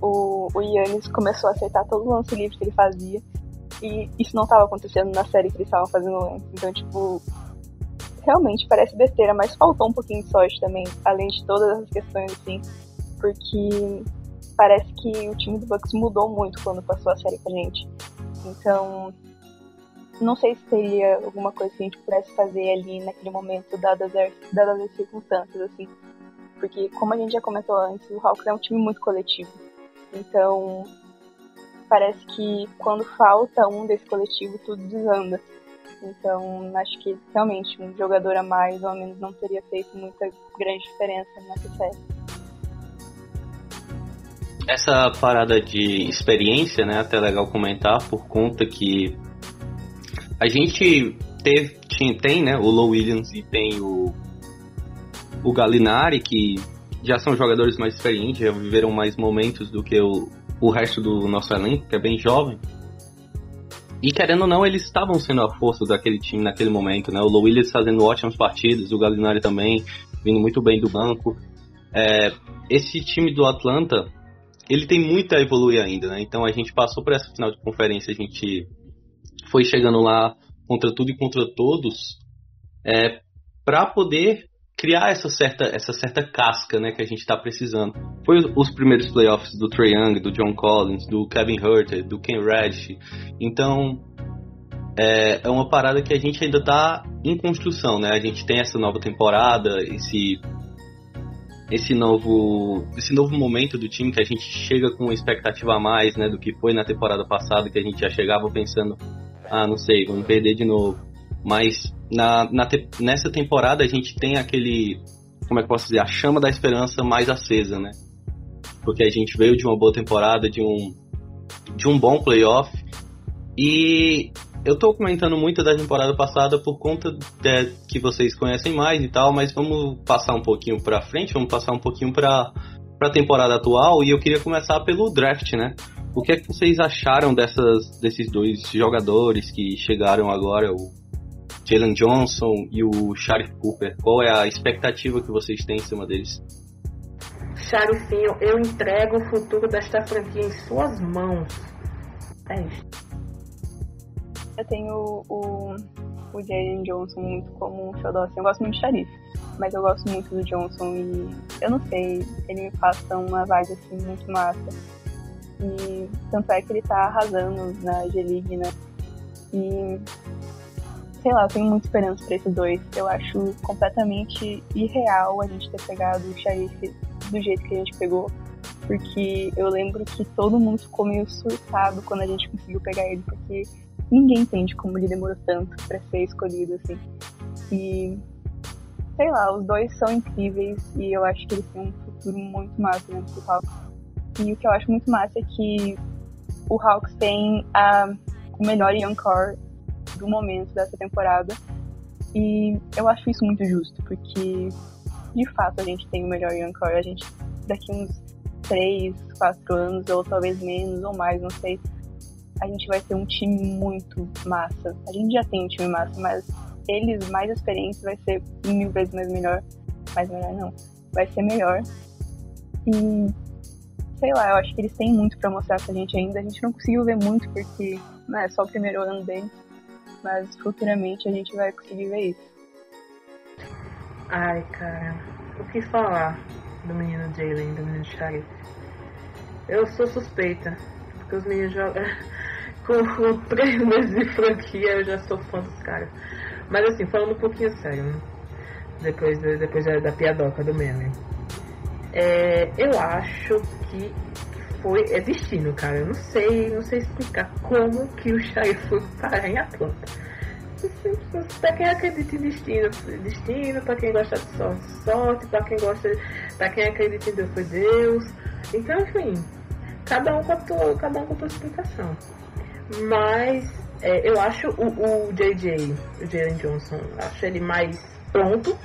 O, o Yannis começou a acertar todo o lance livre que ele fazia. E isso não estava acontecendo na série que eles estavam fazendo antes. Então, tipo, realmente parece besteira, mas faltou um pouquinho de sorte também, além de todas as questões, assim, porque parece que o time do Bucks mudou muito quando passou a série com a gente. Então, não sei se teria alguma coisa que a gente pudesse fazer ali naquele momento, dadas as, dadas as circunstâncias, assim. Porque, como a gente já comentou antes, o Hawks é um time muito coletivo. Então, parece que quando falta um desse coletivo, tudo desanda. Então, acho que realmente um jogador a mais ou menos não teria feito muita grande diferença nessa série. Essa parada de experiência, né, até legal comentar, por conta que a gente teve, tinha, tem, né, o Low Williams e tem o, o Galinari, que já são jogadores mais experientes, já viveram mais momentos do que o, o resto do nosso elenco, que é bem jovem. E querendo ou não, eles estavam sendo a força daquele time naquele momento, né? O Low Williams fazendo ótimas partidas, o Galinari também, vindo muito bem do banco. É, esse time do Atlanta, ele tem muito a evoluir ainda, né? Então a gente passou por essa final de conferência, a gente foi chegando lá contra tudo e contra todos é, para poder criar essa certa, essa certa casca né, que a gente está precisando. Foi os primeiros playoffs do Trae Young, do John Collins, do Kevin Herter, do Ken Reddish. Então é, é uma parada que a gente ainda está em construção, né? A gente tem essa nova temporada, esse esse novo esse novo momento do time que a gente chega com uma expectativa a mais, né, do que foi na temporada passada que a gente já chegava pensando ah, não sei, vamos perder de novo. Mas na, na te, nessa temporada a gente tem aquele, como é que eu posso dizer, a chama da esperança mais acesa, né? Porque a gente veio de uma boa temporada, de um, de um bom playoff. E eu tô comentando muito da temporada passada por conta de, que vocês conhecem mais e tal, mas vamos passar um pouquinho pra frente, vamos passar um pouquinho pra, pra temporada atual. E eu queria começar pelo draft, né? O que é que vocês acharam dessas, desses dois jogadores que chegaram agora, o Jalen Johnson e o Sharif Cooper? Qual é a expectativa que vocês têm em cima deles? Sharifinho, eu entrego o futuro desta franquia em suas mãos. É isso. Eu tenho o o Jalen Johnson muito como um xodó, assim, eu gosto muito de Sharif, mas eu gosto muito do Johnson e eu não sei, ele me passa uma vibe assim muito massa. E tanto é que ele tá arrasando na G-League, né? E sei lá, eu tenho muita esperança pra esses dois. Eu acho completamente irreal a gente ter pegado o Sharif do jeito que a gente pegou. Porque eu lembro que todo mundo ficou meio surtado quando a gente conseguiu pegar ele, porque ninguém entende como ele demorou tanto para ser escolhido, assim. E sei lá, os dois são incríveis e eu acho que eles têm um futuro muito massa dentro do Hawks. E o que eu acho muito massa é que o Hawks tem a, o melhor young core do momento dessa temporada. E eu acho isso muito justo, porque de fato a gente tem o melhor young core. A gente, daqui uns 3, 4 anos, ou talvez menos, ou mais, não sei, a gente vai ter um time muito massa. A gente já tem um time massa, mas eles mais experientes vai ser mil vezes mais melhor. Mais melhor não. Vai ser melhor. E sei lá, eu acho que eles têm muito para mostrar pra gente ainda. A gente não conseguiu ver muito porque né, é só o primeiro ano deles. Mas futuramente a gente vai conseguir ver isso. Ai, cara, o que falar do menino Jalen, do menino Sharif? Eu sou suspeita, porque os meninos jogam com três meses de franquia, eu já sou fã dos caras. Mas assim, falando um pouquinho sério, né? depois, depois da, da piadoca do meme. É, eu acho que foi é destino, cara. Eu não sei, não sei explicar como que o Shai foi parar em Atlanta. Pra quem acredita em destino, destino, pra quem gosta de sorte, sorte, pra quem gosta, pra quem acredita em Deus foi Deus. Então, enfim, cada um com a tua, cada um com a tua explicação. Mas é, eu acho o, o JJ, o Jalen Johnson, acho ele mais pronto.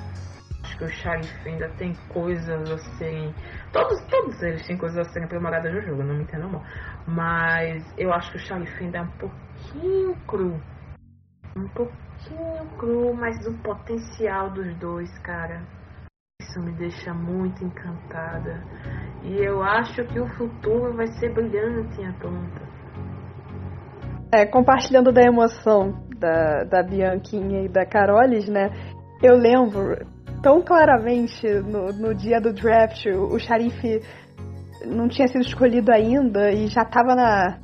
Acho que o Sharif ainda tem coisas a serem. Todos, todos eles têm coisas a serem aprimoradas no jogo, não me entendam mal. Mas eu acho que o Sharif ainda é um pouquinho cru. Um pouquinho cru, mas o potencial dos dois, cara. Isso me deixa muito encantada. E eu acho que o futuro vai ser brilhante em Atlanta. É, compartilhando da emoção da, da Bianquinha e da Carolis, né? Eu lembro tão claramente no, no dia do draft, o, o xerife não tinha sido escolhido ainda e já tava na.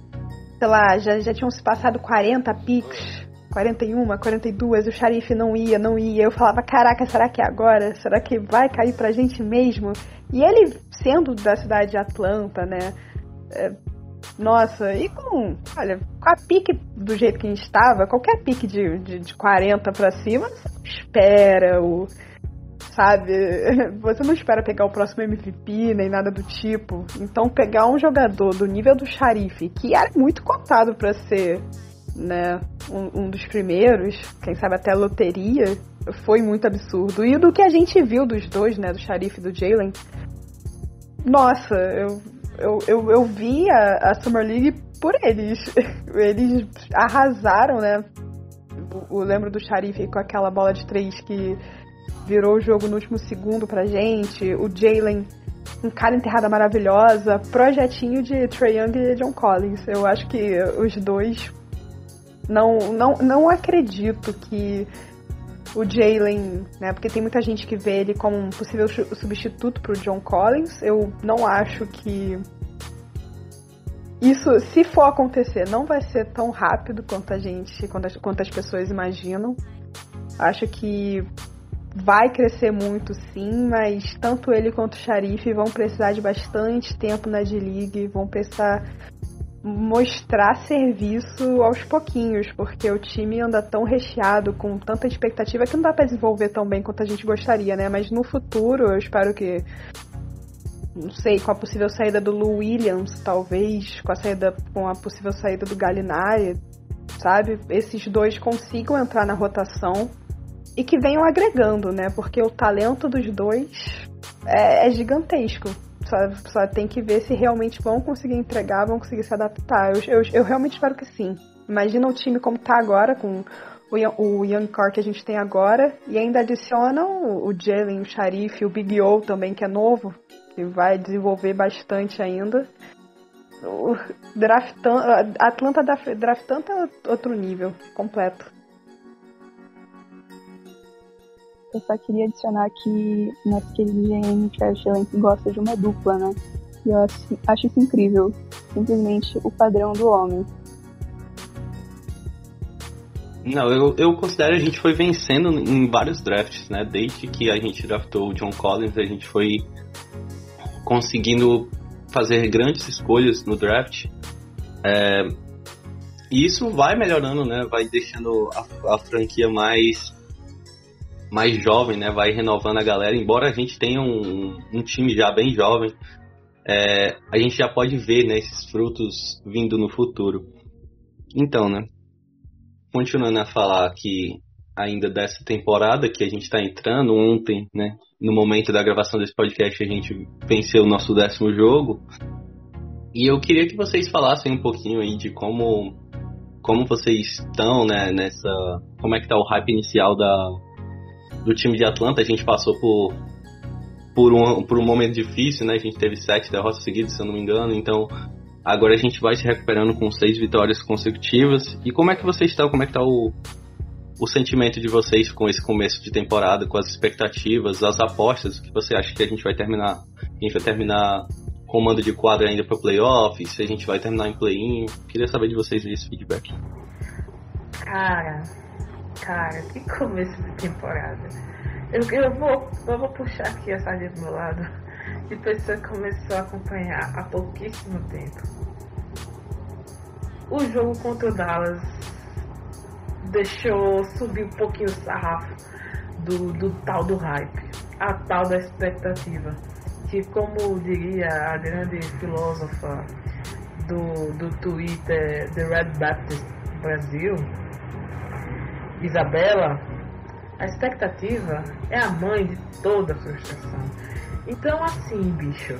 Sei lá, já, já tinham se passado 40 picks, 41, 42, o xerife não ia, não ia. Eu falava, caraca, será que é agora? Será que vai cair pra gente mesmo? E ele, sendo da cidade de Atlanta, né? Nossa, e com, olha, com a pique do jeito que a gente estava, qualquer pique de, de, de 40 para cima, você não espera o. Sabe? Você não espera pegar o próximo MVP nem nada do tipo. Então, pegar um jogador do nível do Xarife, que era muito cotado para ser né, um, um, dos primeiros, quem sabe até loteria, foi muito absurdo. E do que a gente viu dos dois, né, do Xarife e do Jalen, nossa, eu eu, eu, eu vi a, a Summer League por eles. Eles arrasaram, né? Eu, lembro do Sharif com aquela bola de três que virou o jogo no último segundo pra gente. O Jalen, um cara enterrada maravilhosa. Projetinho de Trae Young e John Collins. Eu acho que os dois. Não, não, não acredito que o Jalen, né? Porque tem muita gente que vê ele como um possível substituto pro John Collins. Eu não acho que isso, se for acontecer, não vai ser tão rápido quanto a gente, quanto as, quanto as pessoas imaginam. Acho que vai crescer muito sim, mas tanto ele quanto o Sharif vão precisar de bastante tempo na D-League, vão precisar mostrar serviço aos pouquinhos, porque o time anda tão recheado com tanta expectativa que não dá para desenvolver tão bem quanto a gente gostaria, né? Mas no futuro, eu espero que não sei, com a possível saída do Lou Williams, talvez, com a saída com a possível saída do Gallinari, sabe? Esses dois consigam entrar na rotação e que venham agregando, né? Porque o talento dos dois é, é gigantesco. Só, só, tem que ver se realmente vão conseguir entregar, vão conseguir se adaptar. Eu, eu, eu realmente espero que sim. Imagina o time como tá agora, com o, o Young Core que a gente tem agora, e ainda adicionam o, o Jalen, o Sharif, o Big O também, que é novo, que vai desenvolver bastante ainda. O Atlanta draftando é outro nível, completo. Eu só queria adicionar que nosso querido GM Trash Link gosta de uma dupla, né? E eu acho, acho isso incrível. Simplesmente o padrão do homem. Não, eu, eu considero a gente foi vencendo em vários drafts, né? Desde que a gente draftou o John Collins, a gente foi conseguindo fazer grandes escolhas no draft. É, e isso vai melhorando, né? Vai deixando a, a, franquia mais mais jovem, né? Vai renovando a galera. Embora a gente tenha um, um time já bem jovem, é, a gente já pode ver né, esses frutos vindo no futuro. Então, né? Continuando a falar aqui ainda dessa temporada que a gente está entrando ontem, né? No momento da gravação desse podcast a gente venceu o nosso décimo jogo. E eu queria que vocês falassem um pouquinho aí de como como vocês estão, né, nessa como é que tá o hype inicial da do time de Atlanta. A gente passou por por um, por um momento difícil, né? A gente teve sete derrotas seguidas, se eu não me engano. Então, agora a gente vai se recuperando com seis vitórias consecutivas. E como é que vocês estão? Como é que tá o, o sentimento de vocês com esse começo de temporada, com as expectativas, as apostas? O que você acha que a gente vai terminar? A gente vai terminar com mando de quadra ainda para playoff? Se a gente vai terminar em play-in? Queria saber de vocês esse feedback. Cara, cara, que começo de temporada. Eu, eu, vou, eu vou puxar aqui a sardinha do meu lado. De pessoa que começou a acompanhar há pouquíssimo tempo. O jogo contra o Dallas deixou subir um pouquinho o sarrafo do, do tal do hype, a tal da expectativa. Que como diria a grande filósofa do, do Twitter The Red Baptist Brasil, Isabela, a expectativa é a mãe de toda frustração. Então, assim, bicho,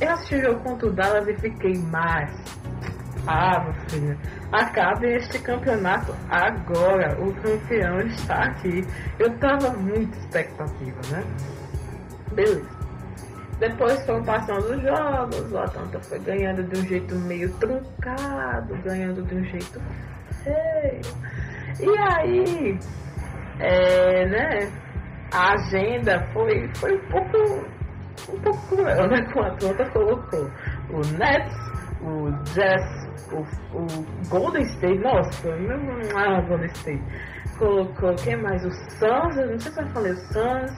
eu assisti o jogo contra o Dallas e fiquei mais. Ah, meu filho, acabe este campeonato agora. O campeão está aqui. Eu tava muito expectativa, né? Beleza. Depois foram passando os jogos, o Atlanta foi ganhando de um jeito meio truncado, ganhando de um jeito feio. E aí, é, né, a agenda foi, foi um pouco um pouco cruel, né? Com a Atlanta colocou o Nets, o Jazz, o, o Golden State, nossa, ah, Golden State. Colocou quem mais? O Suns, eu não sei se eu falei o Suns.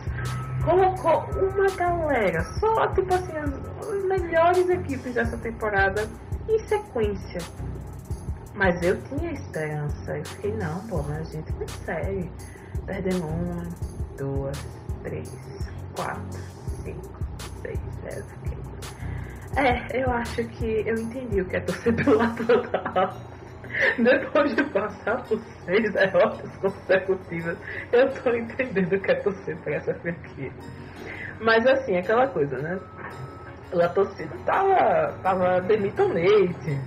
Colocou uma galera, só tipo assim, as, as melhores equipes dessa temporada em sequência. Mas eu tinha esperança. Eu fiquei, não, pô, mas a gente consegue. Perdemos uma, duas, três, quatro, cinco, seis, sete, É, eu acho que eu entendi o que é torcer pelo Atlanta Depois de passar por seis derrotas consecutivas, eu tô entendendo o que é torcer por essa franquia. Mas assim, aquela coisa, né? A torcida tava, tava demitonate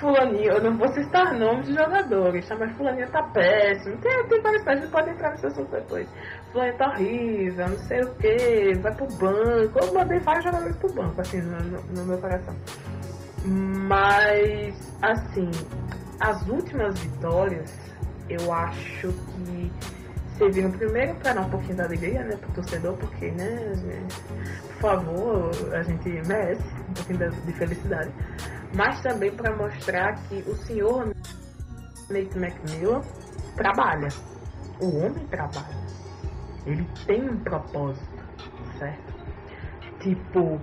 fulaninho, eu não vou citar nomes de jogadores, tá? mas fulaninho tá péssimo. Tem, tem várias coisas, pode entrar nesse assunto depois. Fulaninho tá horrível, não sei o que, vai pro banco. Eu mandei vários jogadores pro banco, assim, no, no, meu coração. Mas, assim, as últimas vitórias, eu acho que serviram primeiro para dar um pouquinho da alegria, né, pro torcedor, porque, né, por favor, a gente merece um pouquinho de felicidade mas também para mostrar que o senhor Nate McMillan trabalha. O homem trabalha. Ele tem um propósito, certo? Tipo,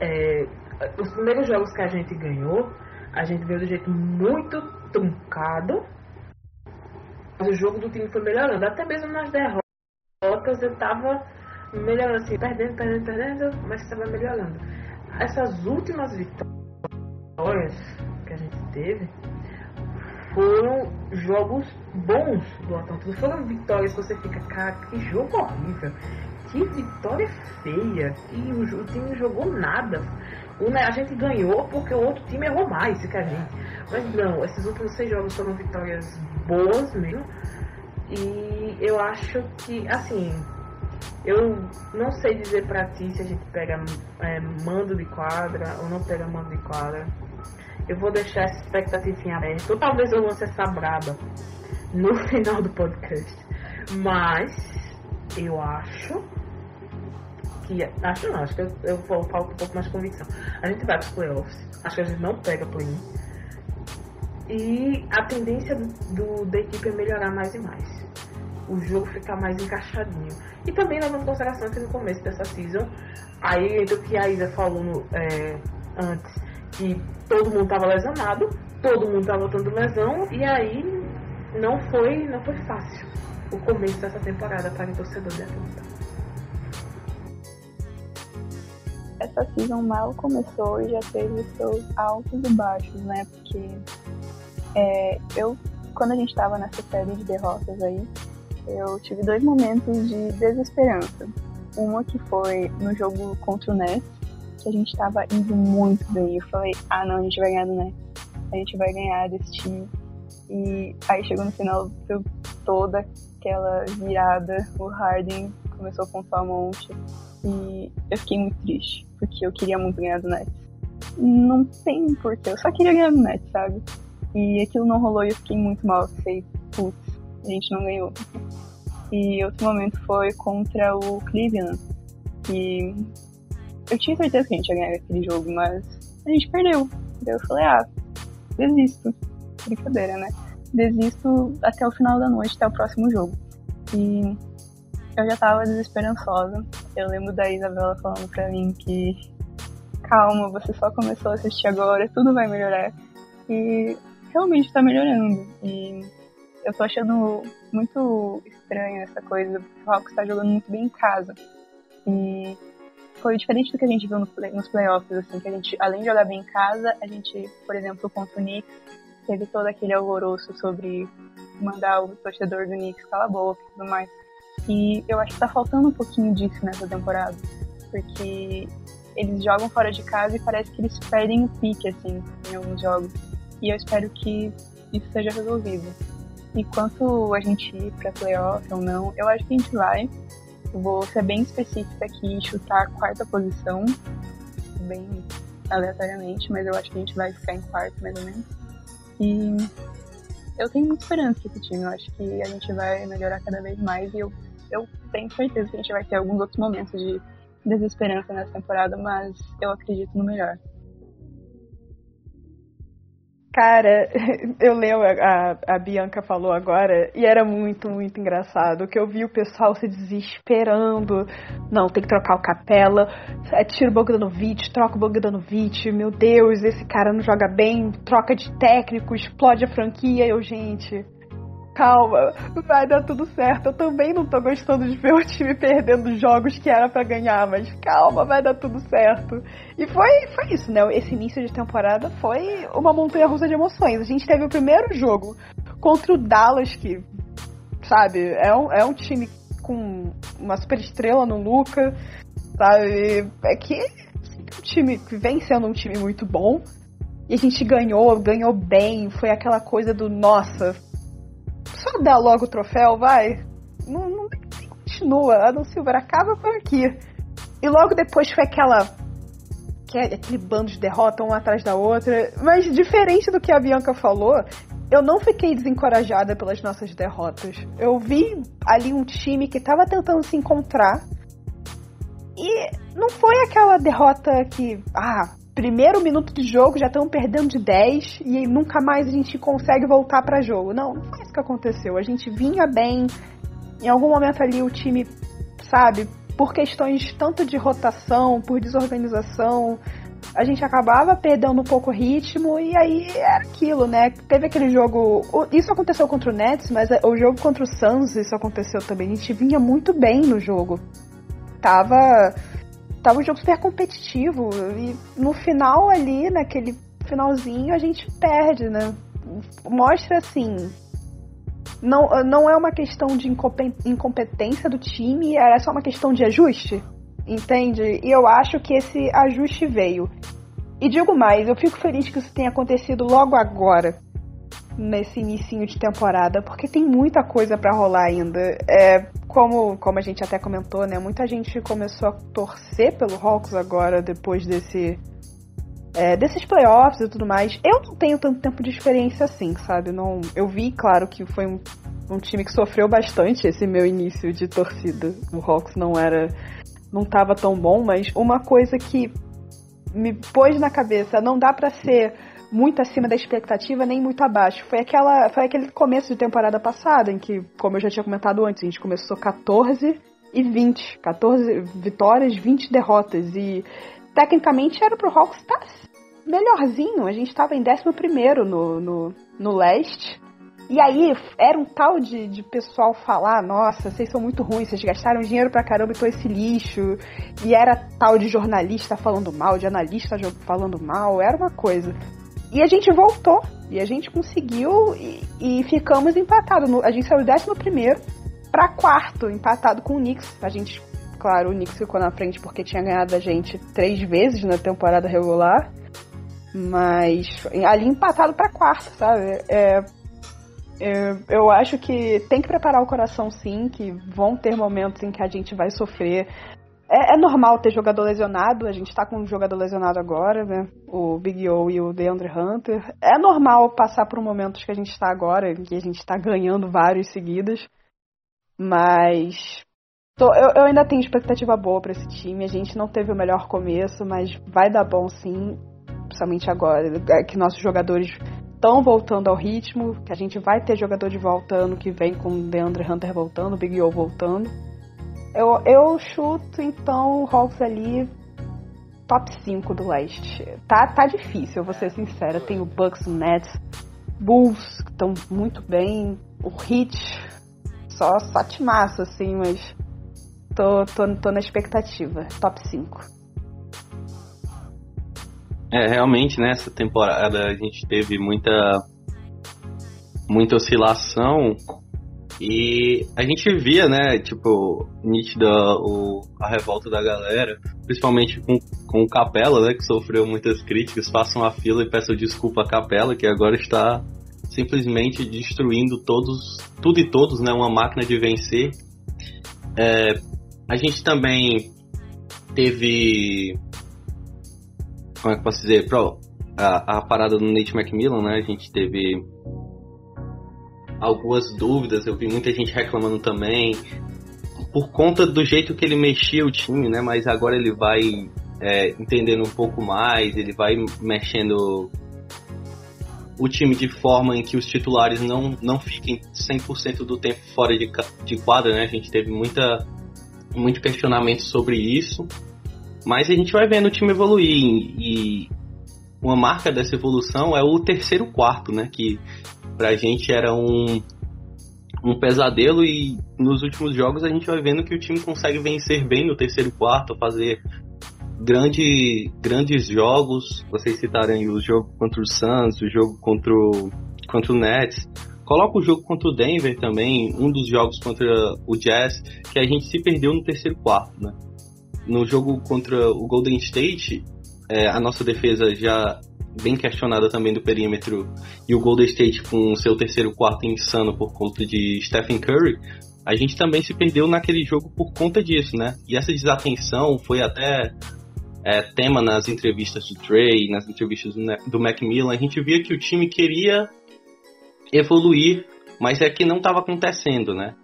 é, os primeiros jogos que a gente ganhou, a gente veio do jeito muito truncado. Mas o jogo do time foi melhorando. Até mesmo nas derrotas eu tava melhorando assim, perdendo, perdendo, perdendo, mas estava melhorando essas últimas vitórias que a gente teve foram jogos bons do Atlanta. Não foram vitórias que você fica, cara, que jogo horrível. Que vitória feia. Que o, o time não jogou nada. O, a gente ganhou porque o outro time errou mais que a gente. Mas não, esses últimos seis jogos foram vitórias boas mesmo. E eu acho que, assim, eu não sei dizer pra ti se a gente pega é, mando de quadra ou não pega mando de quadra. Eu vou deixar essa expectativa em aberto. Ou talvez eu lance essa braba no final do podcast. Mas eu acho que. Acho não, acho que eu, eu falar com um pouco mais de convicção. A gente vai para os playoffs. Acho que a gente não pega play E a tendência do, da equipe é melhorar mais e mais. O jogo ficar mais encaixadinho. E também levando em consideração que no começo dessa season, aí entra o que a Isa falou no, é, antes, que todo mundo estava lesionado, todo mundo estava voltando lesão, e aí não foi, não foi fácil o começo dessa temporada para o torcedor de Atlanta. Essa season mal começou e já teve seus altos e baixos, né? Porque é, eu, quando a gente estava nessa série de derrotas aí, eu tive dois momentos de desesperança. Uma que foi no jogo contra o Nets, que a gente estava indo muito bem. Eu falei, ah não, a gente vai ganhar do Nets. A gente vai ganhar desse time. E aí chegou no final, toda aquela virada, o Harden começou a pontuar um monte. E eu fiquei muito triste, porque eu queria muito ganhar do Nets. Não tem porquê, eu só queria ganhar do Nets, sabe? E aquilo não rolou e eu fiquei muito mal. Eu fiquei, putz, a gente não ganhou. E outro momento foi contra o Cleveland, que eu tinha certeza que a gente ia ganhar aquele jogo, mas a gente perdeu. Daí eu falei, ah, desisto. Brincadeira, né? Desisto até o final da noite, até o próximo jogo. E eu já tava desesperançosa. Eu lembro da Isabela falando pra mim que calma, você só começou a assistir agora, tudo vai melhorar. E realmente tá melhorando. E eu tô achando muito estranho essa coisa. O Hawks está jogando muito bem em casa. E foi diferente do que a gente viu nos playoffs, assim, que a gente, além de jogar bem em casa, a gente, por exemplo, contra o Knicks, teve todo aquele alvoroço sobre mandar o torcedor do Knicks calar a boca e tudo mais. E eu acho que tá faltando um pouquinho disso nessa temporada. Porque eles jogam fora de casa e parece que eles perdem o pique, assim, em alguns jogos. E eu espero que isso seja resolvido. E quanto a gente ir pra playoff ou não, eu acho que a gente vai. Vou ser bem específica aqui e chutar a quarta posição, bem aleatoriamente, mas eu acho que a gente vai ficar em quarto, mais ou menos. E eu tenho muita esperança esse time, eu acho que a gente vai melhorar cada vez mais e eu, eu tenho certeza que a gente vai ter alguns outros momentos de desesperança nessa temporada, mas eu acredito no melhor. Cara, eu leio a, a, Bianca falou agora e era muito, muito engraçado. Que eu vi o pessoal se desesperando. Não, tem que trocar o Capela. É, tira o Bogdanovic, troca o Bogdanovic. Meu Deus, esse cara não joga bem. Troca de técnico, explode a franquia. Eu, gente, calma, vai dar tudo certo. Eu também não tô gostando de ver o time perdendo jogos que era para ganhar, mas calma, vai dar tudo certo. E foi, foi isso, né? Esse início de temporada foi uma montanha russa de emoções. A gente teve o primeiro jogo contra o Dallas, que, sabe, é um, é um time com uma super estrela no Luca, sabe? É que um time que vem sendo um time muito bom. E a gente ganhou, ganhou bem. Foi aquela coisa do nossa, dá logo o troféu, vai. Não, não continua. Adam Silver acaba por aqui. E logo depois foi aquela. É aquele bando de derrota uma atrás da outra. Mas diferente do que a Bianca falou, eu não fiquei desencorajada pelas nossas derrotas. Eu vi ali um time que estava tentando se encontrar. E não foi aquela derrota que, ah, primeiro minuto de jogo já estão perdendo de 10 e nunca mais a gente consegue voltar para jogo. Não, não foi isso que aconteceu. A gente vinha bem, em algum momento ali o time, sabe, por questões tanto de rotação, por desorganização, a gente acabava perdendo um pouco o ritmo e aí era aquilo, né? Teve aquele jogo. Isso aconteceu contra o Nets, mas o jogo contra o Suns, isso aconteceu também. A gente vinha muito bem no jogo. Tava tava um jogo super competitivo. E no final ali, naquele finalzinho, a gente perde, né? Mostra assim. Não, não é uma questão de incompetência do time, é só uma questão de ajuste. Entende? E eu acho que esse ajuste veio. E digo mais, eu fico feliz que isso tenha acontecido logo agora nesse início de temporada, porque tem muita coisa para rolar ainda. É, como, como a gente até comentou, né? Muita gente começou a torcer pelo Hawks agora, depois desse. É, desses playoffs e tudo mais. Eu não tenho tanto tempo de experiência assim, sabe? Não, eu vi, claro, que foi um, um time que sofreu bastante esse meu início de torcida. O Hawks não era. não estava tão bom, mas uma coisa que me pôs na cabeça, não dá para ser muito acima da expectativa nem muito abaixo. Foi aquela foi aquele começo de temporada passada em que, como eu já tinha comentado antes, a gente começou 14 e 20, 14 vitórias, 20 derrotas e tecnicamente era pro Hawks estar tá melhorzinho. A gente estava em 11 no, no, no leste. E aí, era um tal de, de pessoal falar: nossa, vocês são muito ruins, vocês gastaram dinheiro pra caramba e tô esse lixo. E era tal de jornalista falando mal, de analista falando mal, era uma coisa. E a gente voltou, e a gente conseguiu, e, e ficamos empatados. A gente saiu do 11 para quarto, empatado com o Knicks. A gente, claro, o Knicks ficou na frente porque tinha ganhado a gente três vezes na temporada regular. Mas ali empatado para quarto, sabe? É, é, eu acho que tem que preparar o coração sim, que vão ter momentos em que a gente vai sofrer. É, é normal ter jogador lesionado, a gente tá com um jogador lesionado agora, né? O Big O e o DeAndre Hunter. É normal passar por momentos que a gente está agora, em que a gente está ganhando vários seguidas. Mas Tô, eu, eu, ainda tenho expectativa boa para esse time. A gente não teve o melhor começo, mas vai dar bom sim principalmente agora, é que nossos jogadores estão voltando ao ritmo, que a gente vai ter jogador de volta ano que vem com o DeAndre Hunter voltando, o Big O voltando. Eu, eu chuto então o Hawks ali top 5 do leste. Tá, tá difícil, eu vou ser sincera. Tem o Bucks, o Nets, Bulls, que estão muito bem, o Heat, só, só massa assim, mas tô, tô, tô na expectativa. Top 5. É, realmente, nessa né, temporada a gente teve muita muita oscilação e a gente via, né, tipo, nítida o, a revolta da galera, principalmente com, com o Capela, né, que sofreu muitas críticas, façam a fila e peçam desculpa a Capela, que agora está simplesmente destruindo todos, tudo e todos, né, uma máquina de vencer. É, a gente também teve como é que eu posso dizer? Pro, a, a parada do Nate McMillan, né? A gente teve algumas dúvidas, eu vi muita gente reclamando também, por conta do jeito que ele mexia o time, né? Mas agora ele vai é, entendendo um pouco mais, ele vai mexendo o time de forma em que os titulares não, não fiquem 100% do tempo fora de, de quadra, né? A gente teve muita, muito questionamento sobre isso. Mas a gente vai vendo o time evoluir e uma marca dessa evolução é o terceiro quarto, né? Que pra gente era um, um pesadelo e nos últimos jogos a gente vai vendo que o time consegue vencer bem no terceiro quarto, fazer grande, grandes jogos. Vocês citarem o jogo contra o Suns, o jogo contra o, contra o Nets. Coloca o jogo contra o Denver também, um dos jogos contra o Jazz, que a gente se perdeu no terceiro quarto, né? no jogo contra o Golden State, é, a nossa defesa já bem questionada também do perímetro e o Golden State com seu terceiro quarto insano por conta de Stephen Curry, a gente também se perdeu naquele jogo por conta disso, né? E essa desatenção foi até é, tema nas entrevistas do Trey, nas entrevistas do, do Macmillan. A gente via que o time queria evoluir, mas é que não estava acontecendo, né?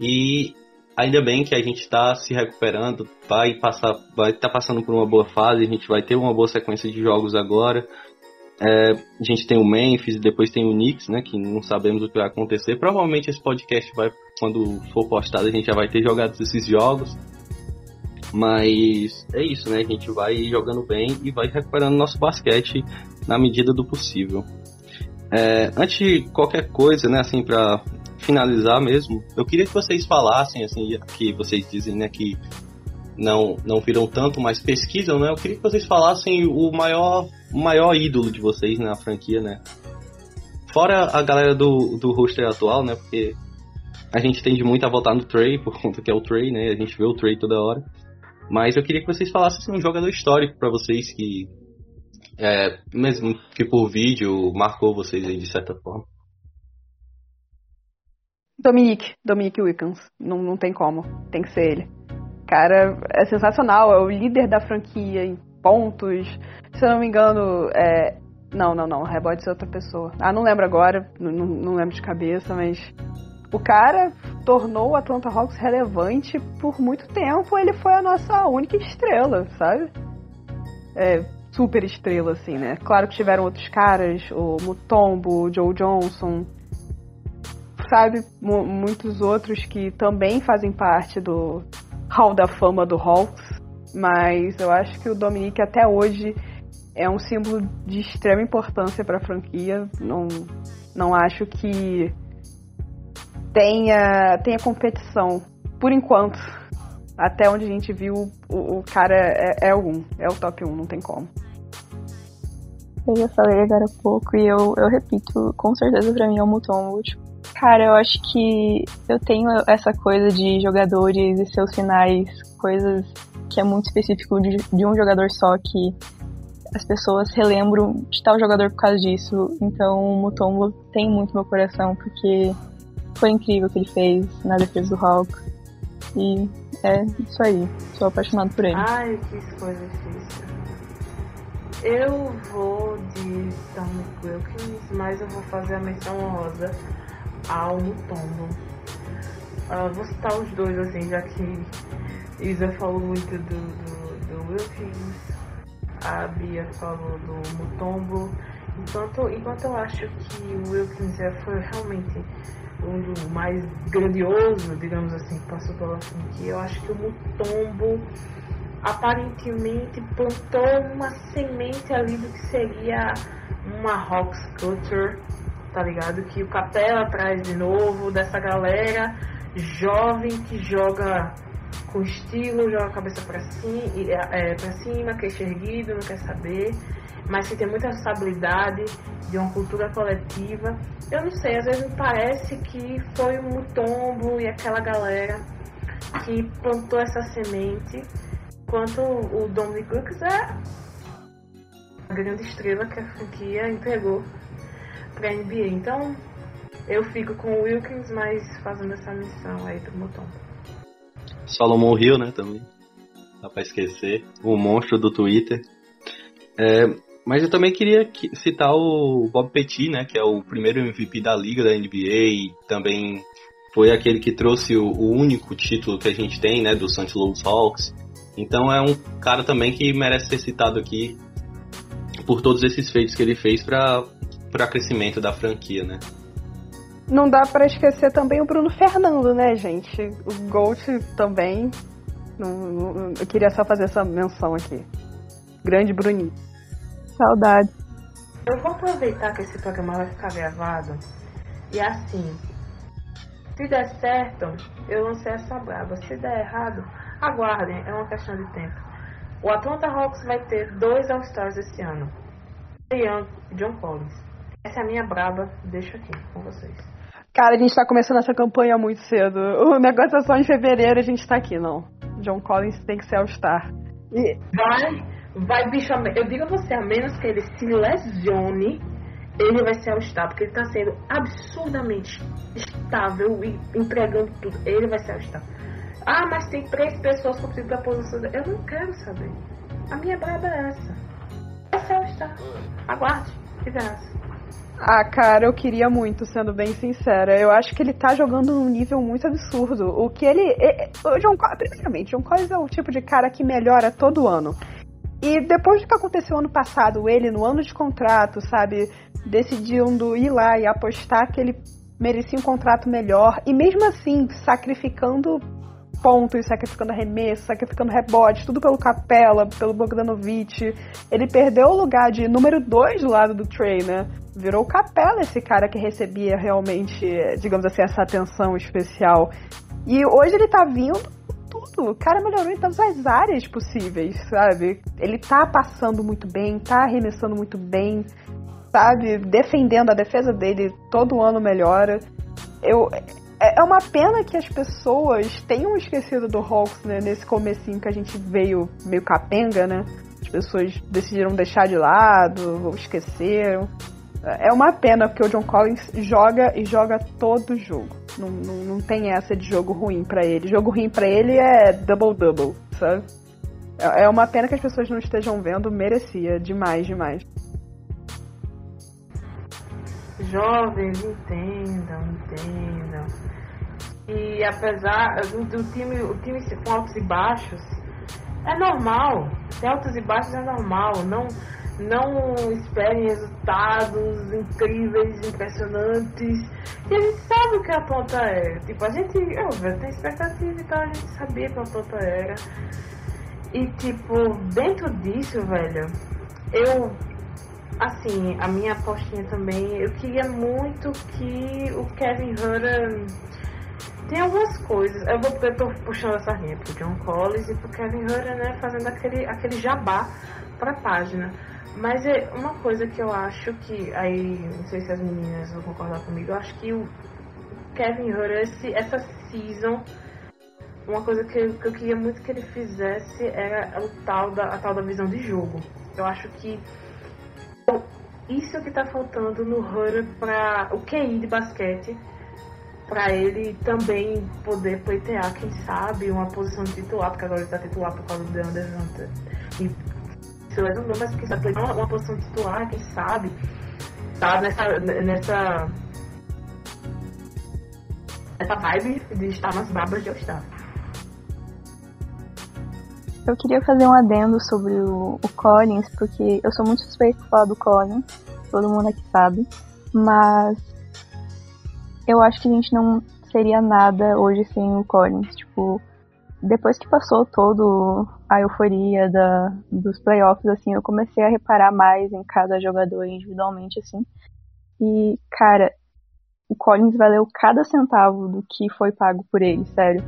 E Ainda bem que a gente está se recuperando, vai passar, vai estar tá passando por uma boa fase, a gente vai ter uma boa sequência de jogos agora. É, a gente tem o Memphis e depois tem o Knicks, né? Que não sabemos o que vai acontecer. Provavelmente esse podcast vai, quando for postado, a gente já vai ter jogado esses jogos. Mas é isso, né? A gente vai jogando bem e vai recuperando nosso basquete na medida do possível. É, antes de qualquer coisa, né, assim, para finalizar mesmo, eu queria que vocês falassem, assim, que vocês dizem, né, que não, não viram tanto, mas pesquisam, né? Eu queria que vocês falassem o maior, o maior ídolo de vocês na franquia, né? Fora a galera do, do roster atual, né? Porque a gente tende muito a votar no Trey, por conta que é o Trey, né? A gente vê o Trey toda hora. Mas eu queria que vocês falassem assim, um jogador histórico para vocês que, é, mesmo que por vídeo, marcou vocês aí de certa forma. Dominique, Dominique Wickens. Não, não tem como. Tem que ser ele. Cara, é sensacional. É o líder da franquia em pontos. Se eu não me engano, é... Não, não, não. Rebote é outra pessoa. Ah, não lembro agora. Não, não, lembro de cabeça, mas... O cara tornou o Atlanta Hawks relevante por muito tempo. Ele foi a nossa única estrela, sabe? É, super estrela, assim, né? Claro que tiveram outros caras, o Mutombo, o Joe Johnson, sabe? Muitos outros que também fazem parte do Hall da Fama do Hawks. Mas eu acho que o Dominique até hoje é um símbolo de extrema importância para a franquia. Não, não acho que tenha, tenha competição, por enquanto. Até onde a gente viu, o, o cara é, é o 1, é o top 1, não tem como. Eu já falei agora há pouco e eu, eu repito, com certeza pra mim é o Mutombo. Tipo, cara, eu acho que eu tenho essa coisa de jogadores e seus finais, coisas que é muito específico de, de um jogador só que as pessoas relembram de tal jogador por causa disso. Então o Mutombo tem muito meu coração, porque foi incrível o que ele fez na defesa do Hulk. E é isso aí. Sou apaixonado por ele. Ai, que coisa difícil. Eu vou de Tommy Wilkins, mas eu vou fazer a menção honrosa ao Mutombo. Uh, vou citar os dois, assim, já que Isa falou muito do, do, do Wilkins a Bia falou do Mutombo. Enquanto, enquanto eu acho que o Wilkins foi realmente um do mais grandioso, digamos assim, que passou pela franquia, eu acho que o Mutombo aparentemente plantou uma semente ali do que seria uma Hawks Culture, tá ligado? Que o Capela traz de novo dessa galera jovem que joga com estilo, joga a cabeça para cima, é, pra cima, queixo erguido, não quer saber, mas que tem muita estabilidade de uma cultura coletiva. Eu não sei, às vezes me parece que foi o Mutombo e aquela galera que plantou essa semente, enquanto o Dominic Cooks é a grande estrela que a franquia entregou para a NBA. Então, eu fico com o Wilkins, mas fazendo essa missão aí pro Mutombo. Solomon Hill, né, também. Dá pra esquecer. O monstro do Twitter. É, mas eu também queria citar o Bob Petit, né, que é o primeiro MVP da liga da NBA e também foi aquele que trouxe o, o único título que a gente tem, né, do St. Louis Hawks. Então é um cara também que merece ser citado aqui por todos esses feitos que ele fez para para crescimento da franquia, né? Não dá para esquecer também o Bruno Fernando, né, gente? O Gold também. Eu queria só fazer essa menção aqui. Grande Bruninho. Saudade. Eu vou aproveitar que esse programa vai ficar gravado. E assim, se der certo, eu lancei essa braba. Se der errado, aguardem, é uma questão de tempo. O Atlanta Hawks vai ter dois All-Stars esse ano. Young e John Collins. Essa é a minha braba, deixo aqui com vocês. Cara, a gente tá começando essa campanha muito cedo. O negócio é só em fevereiro a gente tá aqui, não. John Collins tem que ser All-Star. E... Vai, vai, bicho. Eu digo a você, a menos que ele se lesione, ele vai ser All-Star, porque ele tá sendo absurdamente estável e entregando tudo. Ele vai ser All-Star. Ah, mas tem três pessoas competindo pra posição. Eu não quero saber. A minha braba é essa. Vai ser All-Star. Aguarde, que graça. Ah, cara, eu queria muito, sendo bem sincera. Eu acho que ele tá jogando num nível muito absurdo. O que ele. O John primeiramente, John Collins é o tipo de cara que melhora todo ano. E depois do que aconteceu ano passado, ele no ano de contrato, sabe, decidindo ir lá e apostar que ele merecia um contrato melhor, e mesmo assim sacrificando pontos, sacrificando arremesso, sacrificando rebote, tudo pelo Capela, pelo Bogdanovic. Ele perdeu o lugar de número 2 do lado do Trey, né? Virou Capela esse cara que recebia realmente, digamos assim, essa atenção especial. E hoje ele tá vindo tudo. O cara melhorou em todas as áreas possíveis, sabe? Ele tá passando muito bem, tá arremessando muito bem, sabe? Defendendo a defesa dele, todo ano melhora. Eu, é, é uma pena que as pessoas tenham esquecido do Hawks, né? Nesse comecinho que a gente veio meio capenga, né? As pessoas decidiram deixar de lado, ou esqueceram. É uma pena, porque o John Collins joga e joga todo jogo. Não, não, não tem essa de jogo ruim para ele. Jogo ruim para ele é double-double, sabe? É, é uma pena que as pessoas não estejam vendo, merecia demais, demais. Jovens, entendam, entendam E apesar do, do time, o time com altos e baixos, é normal. Ter altos e baixos é normal. Não, não esperem resultados incríveis, impressionantes. E a gente sabe o que a Atlanta é. Tipo, a gente, eu, tem expectativa e tal, a gente sabia que a Atlanta era. E tipo, dentro disso, velho, eu assim, a minha apostinha também, eu queria muito que o Kevin Hutter tem algumas coisas. Eu, vou, eu tô puxando essa linha pro John Collins e pro Kevin Hutter, né, fazendo aquele, aquele jabá pra página. Mas é uma coisa que eu acho que. Aí, não sei se as meninas vão concordar comigo, eu acho que o Kevin Hutter, esse, essa season, uma coisa que eu, que eu queria muito que ele fizesse era o tal da, a tal da visão de jogo. Eu acho que isso que tá faltando no Hutter para o QI de basquete para ele também poder pleitear, quem sabe, uma posição de titular, porque agora ele está titular por causa do DeAndre Hunter. E se não, mas quem sabe uma, posição de titular, quem sabe, tá nessa, nessa, nessa vibe de estar nas babas de All-Star. Eu queria fazer um adendo sobre o, o Collins, porque eu sou muito suspeito de falar do Collins, todo mundo aqui sabe, mas eu acho que a gente não seria nada hoje sem o Collins. Tipo, depois que passou todo a euforia da, dos playoffs, assim, eu comecei a reparar mais em cada jogador individualmente, assim. E, cara, o Collins valeu cada centavo do que foi pago por ele, sério.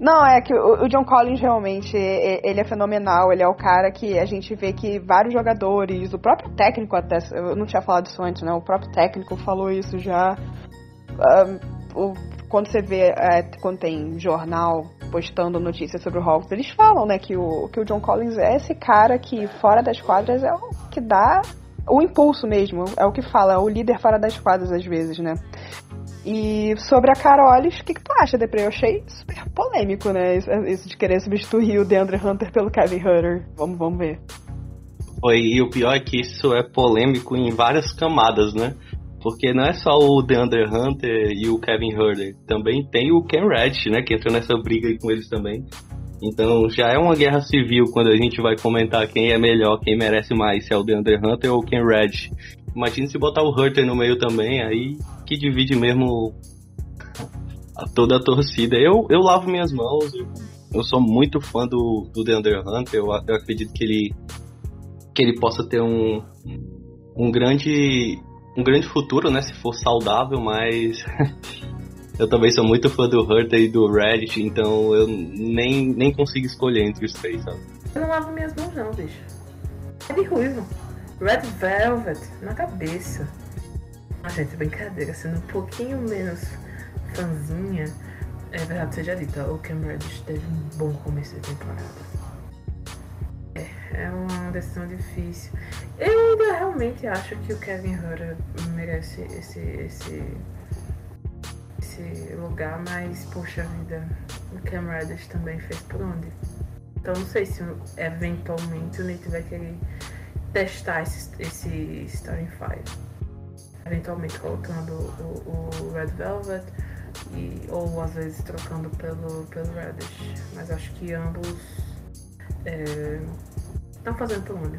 Não, é que o John Collins realmente, ele é fenomenal, ele é o cara que a gente vê que vários jogadores, o próprio técnico até, eu não tinha falado isso antes, né, o próprio técnico falou isso já, um, quando você vê, é, quando tem jornal postando notícias sobre o Hawks, eles falam, né, que o, que o John Collins é esse cara que fora das quadras é o que dá o impulso mesmo, é o que fala, é o líder fora das quadras às vezes, né. E sobre a Carolis, o que, que tu acha, Depre? Eu achei super polêmico, né? Isso de querer substituir o DeAndre Hunter pelo Kevin Hunter. Vamos, vamos ver. Foi, e o pior é que isso é polêmico em várias camadas, né? Porque não é só o DeAndre Hunter e o Kevin Hunter, também tem o Ken Reddish, né? Que entrou nessa briga aí com eles também. Então já é uma guerra civil quando a gente vai comentar quem é melhor, quem merece mais, se é o DeAndre Hunter ou o Ken Reddish. Imagina se botar o Hunter no meio também, aí que divide mesmo a toda a torcida. Eu, eu lavo minhas mãos, eu, eu sou muito fã do, do DeAndre Hunter, eu, eu acredito que ele, que ele possa ter um, um grande um grande futuro, né, se for saudável, mas eu também sou muito fã do Hunter e do Reddit, então eu nem, nem consigo escolher entre os três, sabe? Eu não lavo minhas mãos não, bicho. É de ruivo. Red Velvet na cabeça. Ah, gente, brincadeira, sendo um pouquinho menos fãzinha, é verdade seja dita, o Cam Reddish teve um bom começo de temporada. É, é uma decisão difícil. Eu ainda realmente acho que o Kevin Hutter merece esse, esse, esse lugar, mas, poxa vida, o Cam Reddish também fez por onde? Então não sei se eventualmente o Nate vai querer testar esse, esse Starting Five eventualmente colocando o, o Red Velvet e, ou às vezes trocando pelo, pelo Reddish. Mas acho que ambos estão é, fazendo por onde.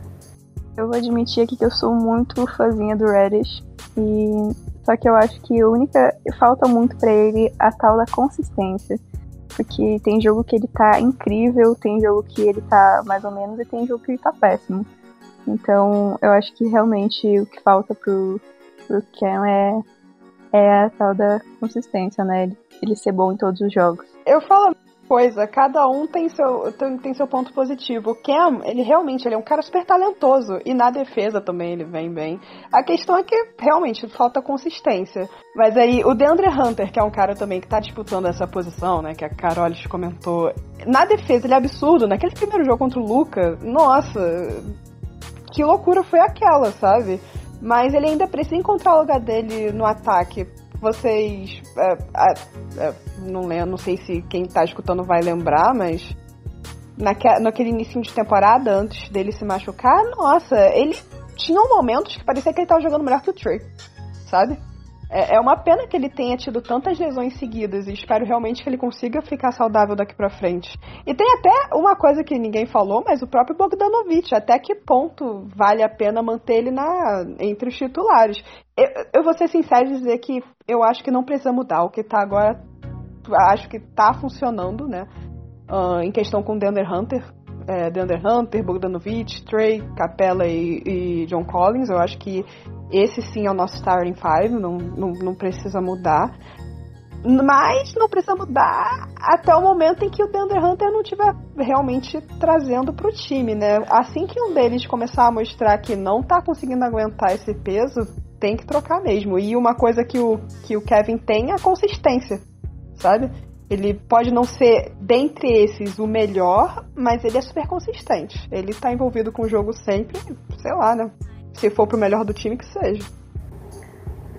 Eu vou admitir aqui que eu sou muito fãzinha do Reddish e só que eu acho que a única falta muito para ele a tal da consistência. Porque tem jogo que ele tá incrível, tem jogo que ele tá mais ou menos e tem jogo que ele tá péssimo. Então, eu acho que realmente o que falta pro, pro Cam é, é a tal da consistência, né? Ele, ele ser bom em todos os jogos. Eu falo coisa, cada um tem seu, tem, tem, seu ponto positivo. O Cam, ele realmente ele é um cara super talentoso. E na defesa também ele vem bem. A questão é que realmente falta consistência. Mas aí, o DeAndre Hunter, que é um cara também que tá disputando essa posição, né? Que a Carolis comentou. Na defesa, ele é absurdo. Naquele primeiro jogo contra o Luca, nossa. Que loucura foi aquela, sabe? Mas ele ainda precisa encontrar o lugar dele no ataque. Vocês. É, é, não lembro, não sei se quem tá escutando vai lembrar, mas. Naque, naquele início de temporada, antes dele se machucar, nossa, ele tinha momentos que parecia que ele tava jogando melhor que o Trey, sabe? É, é uma pena que ele tenha tido tantas lesões seguidas e espero realmente que ele consiga ficar saudável daqui para frente. E tem até uma coisa que ninguém falou, mas o próprio Bogdanovich, até que ponto vale a pena manter ele na, entre os titulares? Eu, eu vou ser sincero e dizer que eu acho que não precisa mudar. O que tá agora, acho que tá funcionando, né? Uh, em questão com o Deandre Hunter, é, Deandre Hunter, Bogdanovich, Trey, Capella e, e, John Collins. Eu acho que esse sim é o nosso starting five, não, não, não precisa mudar. Mas não precisa mudar até o momento em que o Deandre Hunter não estiver realmente trazendo para o time, né? Assim que um deles começar a mostrar que não está conseguindo aguentar esse peso, tem que trocar mesmo. E uma coisa que o, que o Kevin tem é a consistência, sabe? Ele pode não ser, dentre esses, o melhor, mas ele é super consistente. Ele tá envolvido com o jogo sempre, sei lá, né? Se for pro melhor do time, que seja.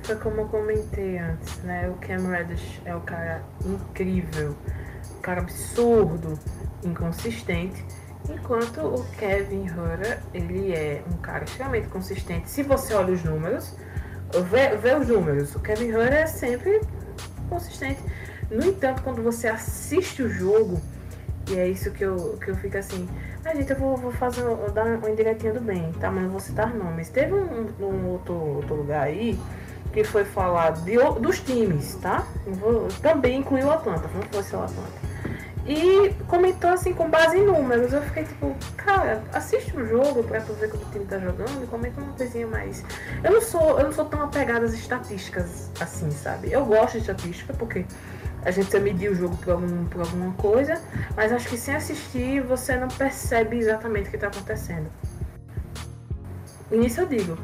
Foi como eu comentei antes, né? O Cam Reddish é o cara incrível, um cara absurdo, inconsistente. Enquanto o Kevin Hutter, ele é um cara extremamente consistente. Se você olha os números, vê, vê os números, o Kevin Hutter é sempre consistente. No entanto, quando você assiste o jogo, e é isso que eu, que eu fico assim, ah, gente, eu vou, vou fazer, vou dar uma indiretinha do bem, tá? Mas não vou citar nomes. Teve um, um outro, outro lugar aí que foi falar de, dos times, tá? Vou, também incluiu o Atlanta, não fosse o Atlanta. E comentou assim com base em números. Eu fiquei tipo, cara, assiste o jogo pra tu ver como o time tá jogando e comenta uma coisinha mais. Eu não sou, eu não sou tão apegada às estatísticas assim, sabe? Eu gosto de estatística porque a gente precisa medir o jogo por, algum, por alguma coisa, mas acho que sem assistir você não percebe exatamente o que está acontecendo. E nisso eu digo,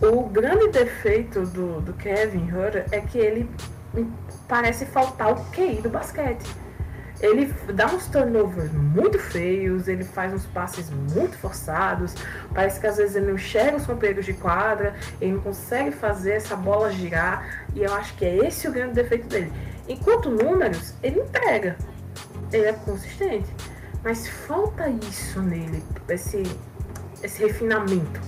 o grande defeito do, do Kevin Hutter é que ele parece faltar o QI do basquete. Ele dá uns turnovers muito feios, ele faz uns passes muito forçados, parece que às vezes ele não enxerga os companheiros de quadra, ele não consegue fazer essa bola girar, e eu acho que é esse o grande defeito dele Enquanto números, ele entrega. Ele é consistente. Mas falta isso nele, esse, esse refinamento,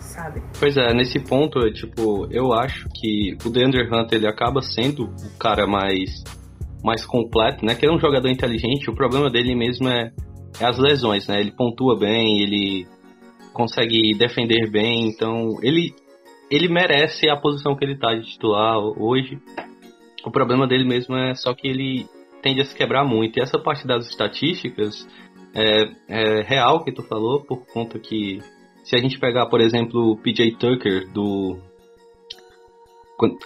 sabe? Pois é, nesse ponto, tipo, eu acho que o Deandre Hunter ele acaba sendo o cara mais, mais completo, né? Que ele é um jogador inteligente, o problema dele mesmo é, é as lesões, né? Ele pontua bem, ele consegue defender bem, então ele, ele merece a posição que ele tá de titular hoje. O problema dele mesmo é só que ele tende a se quebrar muito. E essa parte das estatísticas é, é real que tu falou, por conta que se a gente pegar, por exemplo, o PJ Tucker do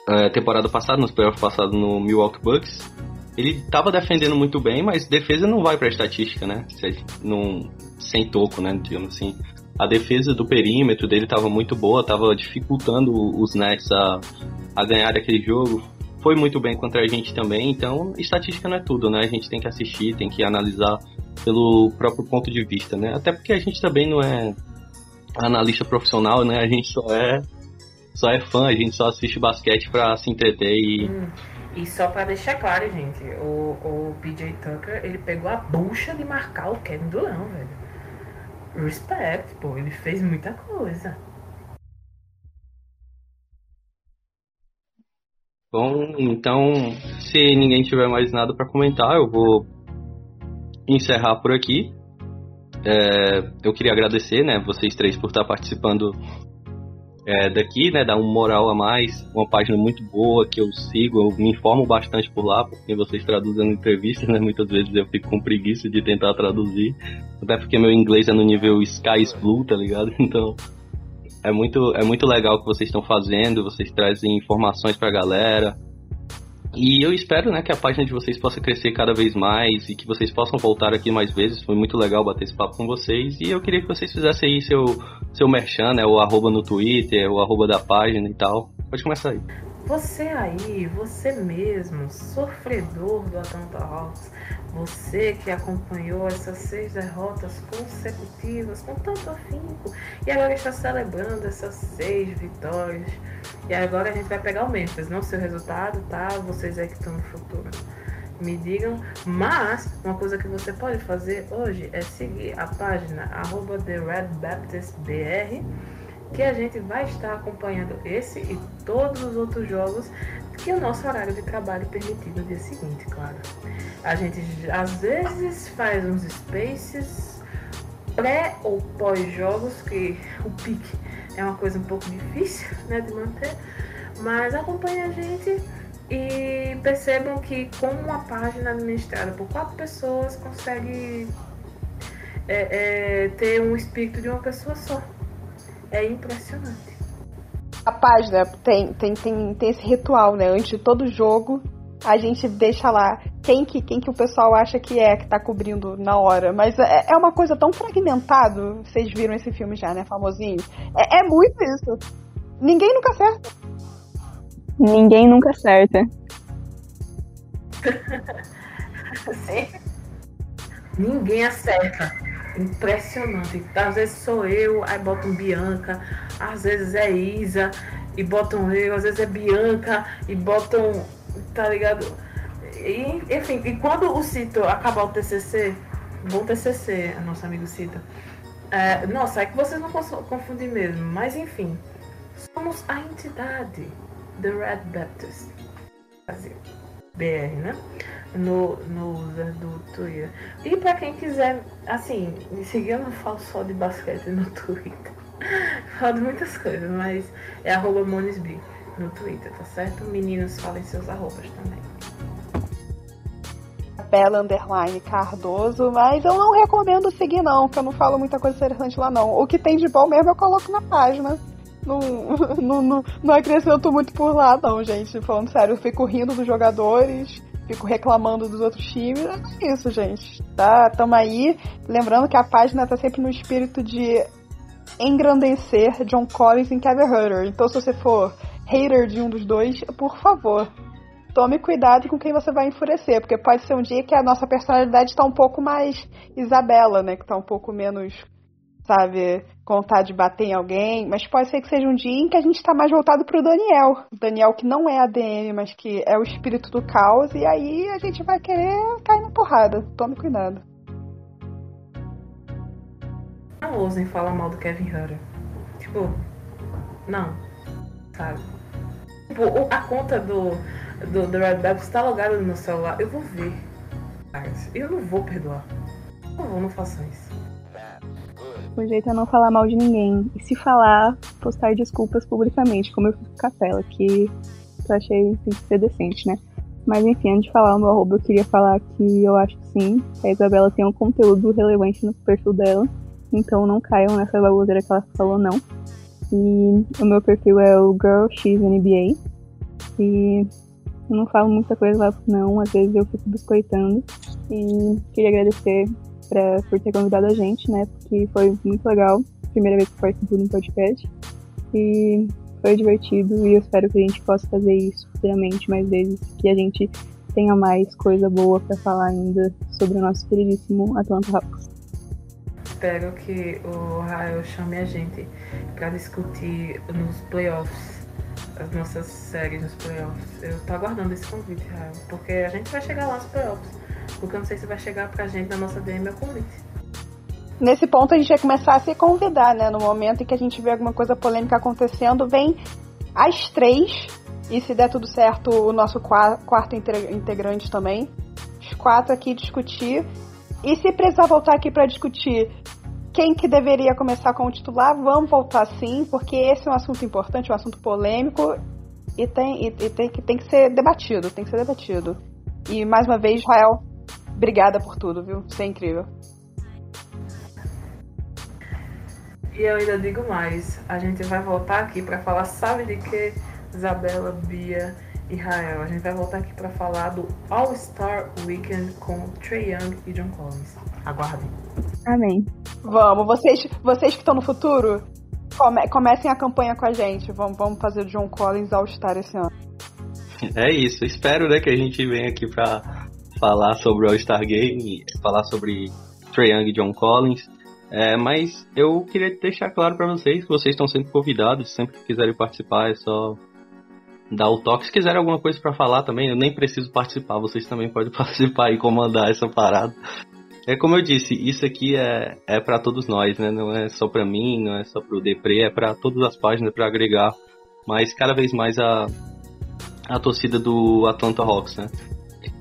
é, temporada passada, nos playoffs passados no Milwaukee Bucks, ele estava defendendo muito bem, mas defesa não vai para estatística, né? Não, sem toco, né? Digamos assim. A defesa do perímetro dele estava muito boa, estava dificultando os Nets a, a ganhar aquele jogo foi muito bem contra a gente também, então estatística não é tudo, né? A gente tem que assistir, tem que analisar pelo próprio ponto de vista, né? Até porque a gente também não é analista profissional, né? A gente só é só é fã, a gente só assiste basquete pra se entreter e. Hum, e só pra deixar claro, gente, o, o PJ Tucker, ele pegou a bucha de marcar o Kevin Durant, velho. Respect, pô, ele fez muita coisa. Bom, então, se ninguém tiver mais nada para comentar, eu vou encerrar por aqui. É, eu queria agradecer, né, vocês três por estar participando é, daqui, né, dar um moral a mais, uma página muito boa que eu sigo, eu me informo bastante por lá, porque vocês traduzem entrevistas, né, muitas vezes eu fico com preguiça de tentar traduzir, até porque meu inglês é no nível Sky Blue, tá ligado? Então, é muito, é muito legal o que vocês estão fazendo, vocês trazem informações pra galera. E eu espero né, que a página de vocês possa crescer cada vez mais e que vocês possam voltar aqui mais vezes. Foi muito legal bater esse papo com vocês. E eu queria que vocês fizessem aí seu, seu merchan, né? O arroba no Twitter, o arroba da página e tal. Pode começar aí. Você aí, você mesmo, sofredor do Atlanta Hawks, você que acompanhou essas seis derrotas consecutivas com tanto afinco e agora está celebrando essas seis vitórias. E agora a gente vai pegar o Memphis, não seu resultado, tá? Vocês aí que estão no futuro. Me digam, mas uma coisa que você pode fazer hoje é seguir a página arroba The Red Baptist BR que a gente vai estar acompanhando esse e todos os outros jogos que o nosso horário de trabalho permitir no dia seguinte, claro. A gente às vezes faz uns spaces pré ou pós-jogos, que o pique é uma coisa um pouco difícil né, de manter, mas acompanhe a gente e percebam que com uma página administrada por quatro pessoas consegue é, é, ter um espírito de uma pessoa só. É impressionante. A página tem, tem, tem, tem esse ritual, né? Antes de todo jogo, a gente deixa lá quem que, quem que o pessoal acha que é que tá cobrindo na hora. Mas é, é uma coisa tão fragmentado. Vocês viram esse filme já, né? Famosinho. É, é muito isso. Ninguém nunca acerta. Ninguém nunca acerta. Ninguém acerta. Impressionante. Às vezes sou eu, aí botam Bianca, às vezes é Isa e botam eu, às vezes é Bianca e botam. Tá ligado? E, enfim, e quando o Cito acabar o TCC, bom TCC, nosso amigo Cito. É, nossa, é que vocês não confundem mesmo, mas enfim, somos a entidade The Red Baptist Brasil, BR, né? No, no user do Twitter. E para quem quiser, assim, me seguir, eu não falo só de basquete no Twitter. falo de muitas coisas, mas é arroba Monisby no Twitter, tá certo? Meninos, falem seus arrobas também. Bela Underline Cardoso, mas eu não recomendo seguir não, porque eu não falo muita coisa interessante lá não. O que tem de bom mesmo eu coloco na página. Não, não, não, não acrescento muito por lá não, gente. Falando sério, eu fico rindo dos jogadores, fico reclamando dos outros times. É isso, gente. Tá, tamo aí. Lembrando que a página tá sempre no espírito de engrandecer John Collins e Kevin Hutter. Então se você for hater de um dos dois, por favor, tome cuidado com quem você vai enfurecer, porque pode ser um dia que a nossa personalidade está um pouco mais Isabela, né? Que tá um pouco menos, sabe, contar de bater em alguém. Mas pode ser que seja um dia em que a gente está mais voltado pro Daniel. O Daniel que não é ADM, mas que é o espírito do caos. E aí a gente vai querer cair na porrada. Tome cuidado. Não ousem falar mal do Kevin Hutter. Tipo, não. Sabe? Tipo, a conta do do, do Red Baptist está logado no meu celular, eu vou ver. Eu não vou perdoar. Por favor, não façam isso. O jeito é não falar mal de ninguém. E se falar, postar desculpas publicamente, como eu fiz com Capela, que eu achei tem que ser decente, né? Mas enfim, antes de falar o meu arroba, eu queria falar que eu acho sim, que a Isabela tem um conteúdo relevante no perfil dela. Então não caiam nessa baboseira que ela falou, não. E o meu perfil é o GirlXNBA. E eu não falo muita coisa lá, não. Às vezes eu fico biscoitando. E queria agradecer pra, por ter convidado a gente, né? Porque foi muito legal. Primeira vez que participo de um podcast. E foi divertido e eu espero que a gente possa fazer isso futuramente mais vezes. Que a gente tenha mais coisa boa para falar ainda sobre o nosso queridíssimo Atlanta Hawks. Espero que o Raio chame a gente para discutir nos playoffs as nossas séries nos playoffs. Eu tô aguardando esse convite, Rael, porque a gente vai chegar lá nos playoffs. Porque eu não sei se vai chegar pra gente na nossa DM o convite. Nesse ponto a gente vai começar a se convidar, né? No momento em que a gente vê alguma coisa polêmica acontecendo, vem as três, e se der tudo certo, o nosso quarto integrante também. Os quatro aqui discutir. E se precisar voltar aqui para discutir quem que deveria começar como titular, vamos voltar sim, porque esse é um assunto importante, um assunto polêmico e tem, e, e tem, que, tem que ser debatido, tem que ser debatido. E mais uma vez, Israel, obrigada por tudo, viu? Você é incrível. E eu ainda digo mais, a gente vai voltar aqui para falar, sabe de que, Isabela, Bia e Rael? A gente vai voltar aqui para falar do All-Star Weekend com Trey Young e John Collins. Aguardem. Amém. Vamos, vocês, vocês que estão no futuro, come, comecem a campanha com a gente. Vamos, vamos fazer o John Collins All-Star esse ano. É isso, espero né, que a gente venha aqui pra falar sobre o All-Star Game, falar sobre Trae Young e John Collins. É, mas eu queria deixar claro para vocês que vocês estão sempre convidados, sempre que quiserem participar é só dar o toque. Se quiserem alguma coisa para falar também, eu nem preciso participar, vocês também podem participar e comandar essa parada. É como eu disse, isso aqui é, é para todos nós, né? Não é só para mim, não é só pro Depre, é para todas as páginas para agregar mais cada vez mais a a torcida do Atlanta Hawks, né?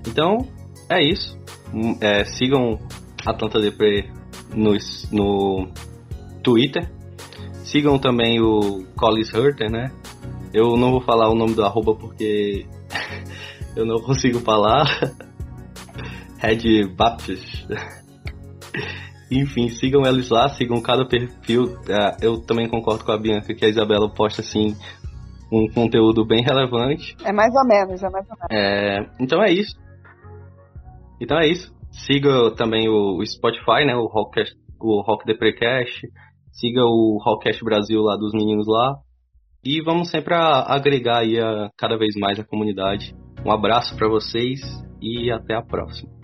Então, é isso. Hum, É, sigam Atlanta Depre no, no Twitter. Sigam também o Collins Hurter, né? Eu não vou falar o nome do arroba porque eu não consigo falar. Red Baptist. Enfim, sigam eles lá, sigam cada perfil. É, Eu também concordo com a Bianca que a Isabela posta assim um conteúdo bem relevante. É mais ou menos, é mais ou menos. É, então é isso. Então é isso. Siga também o, Spotify, né? O Rockcast, o Rock The Precast. Siga o Rockcast Brasil lá dos meninos lá. E vamos sempre agregar aí a, cada vez mais a comunidade. Um abraço para vocês e até a próxima.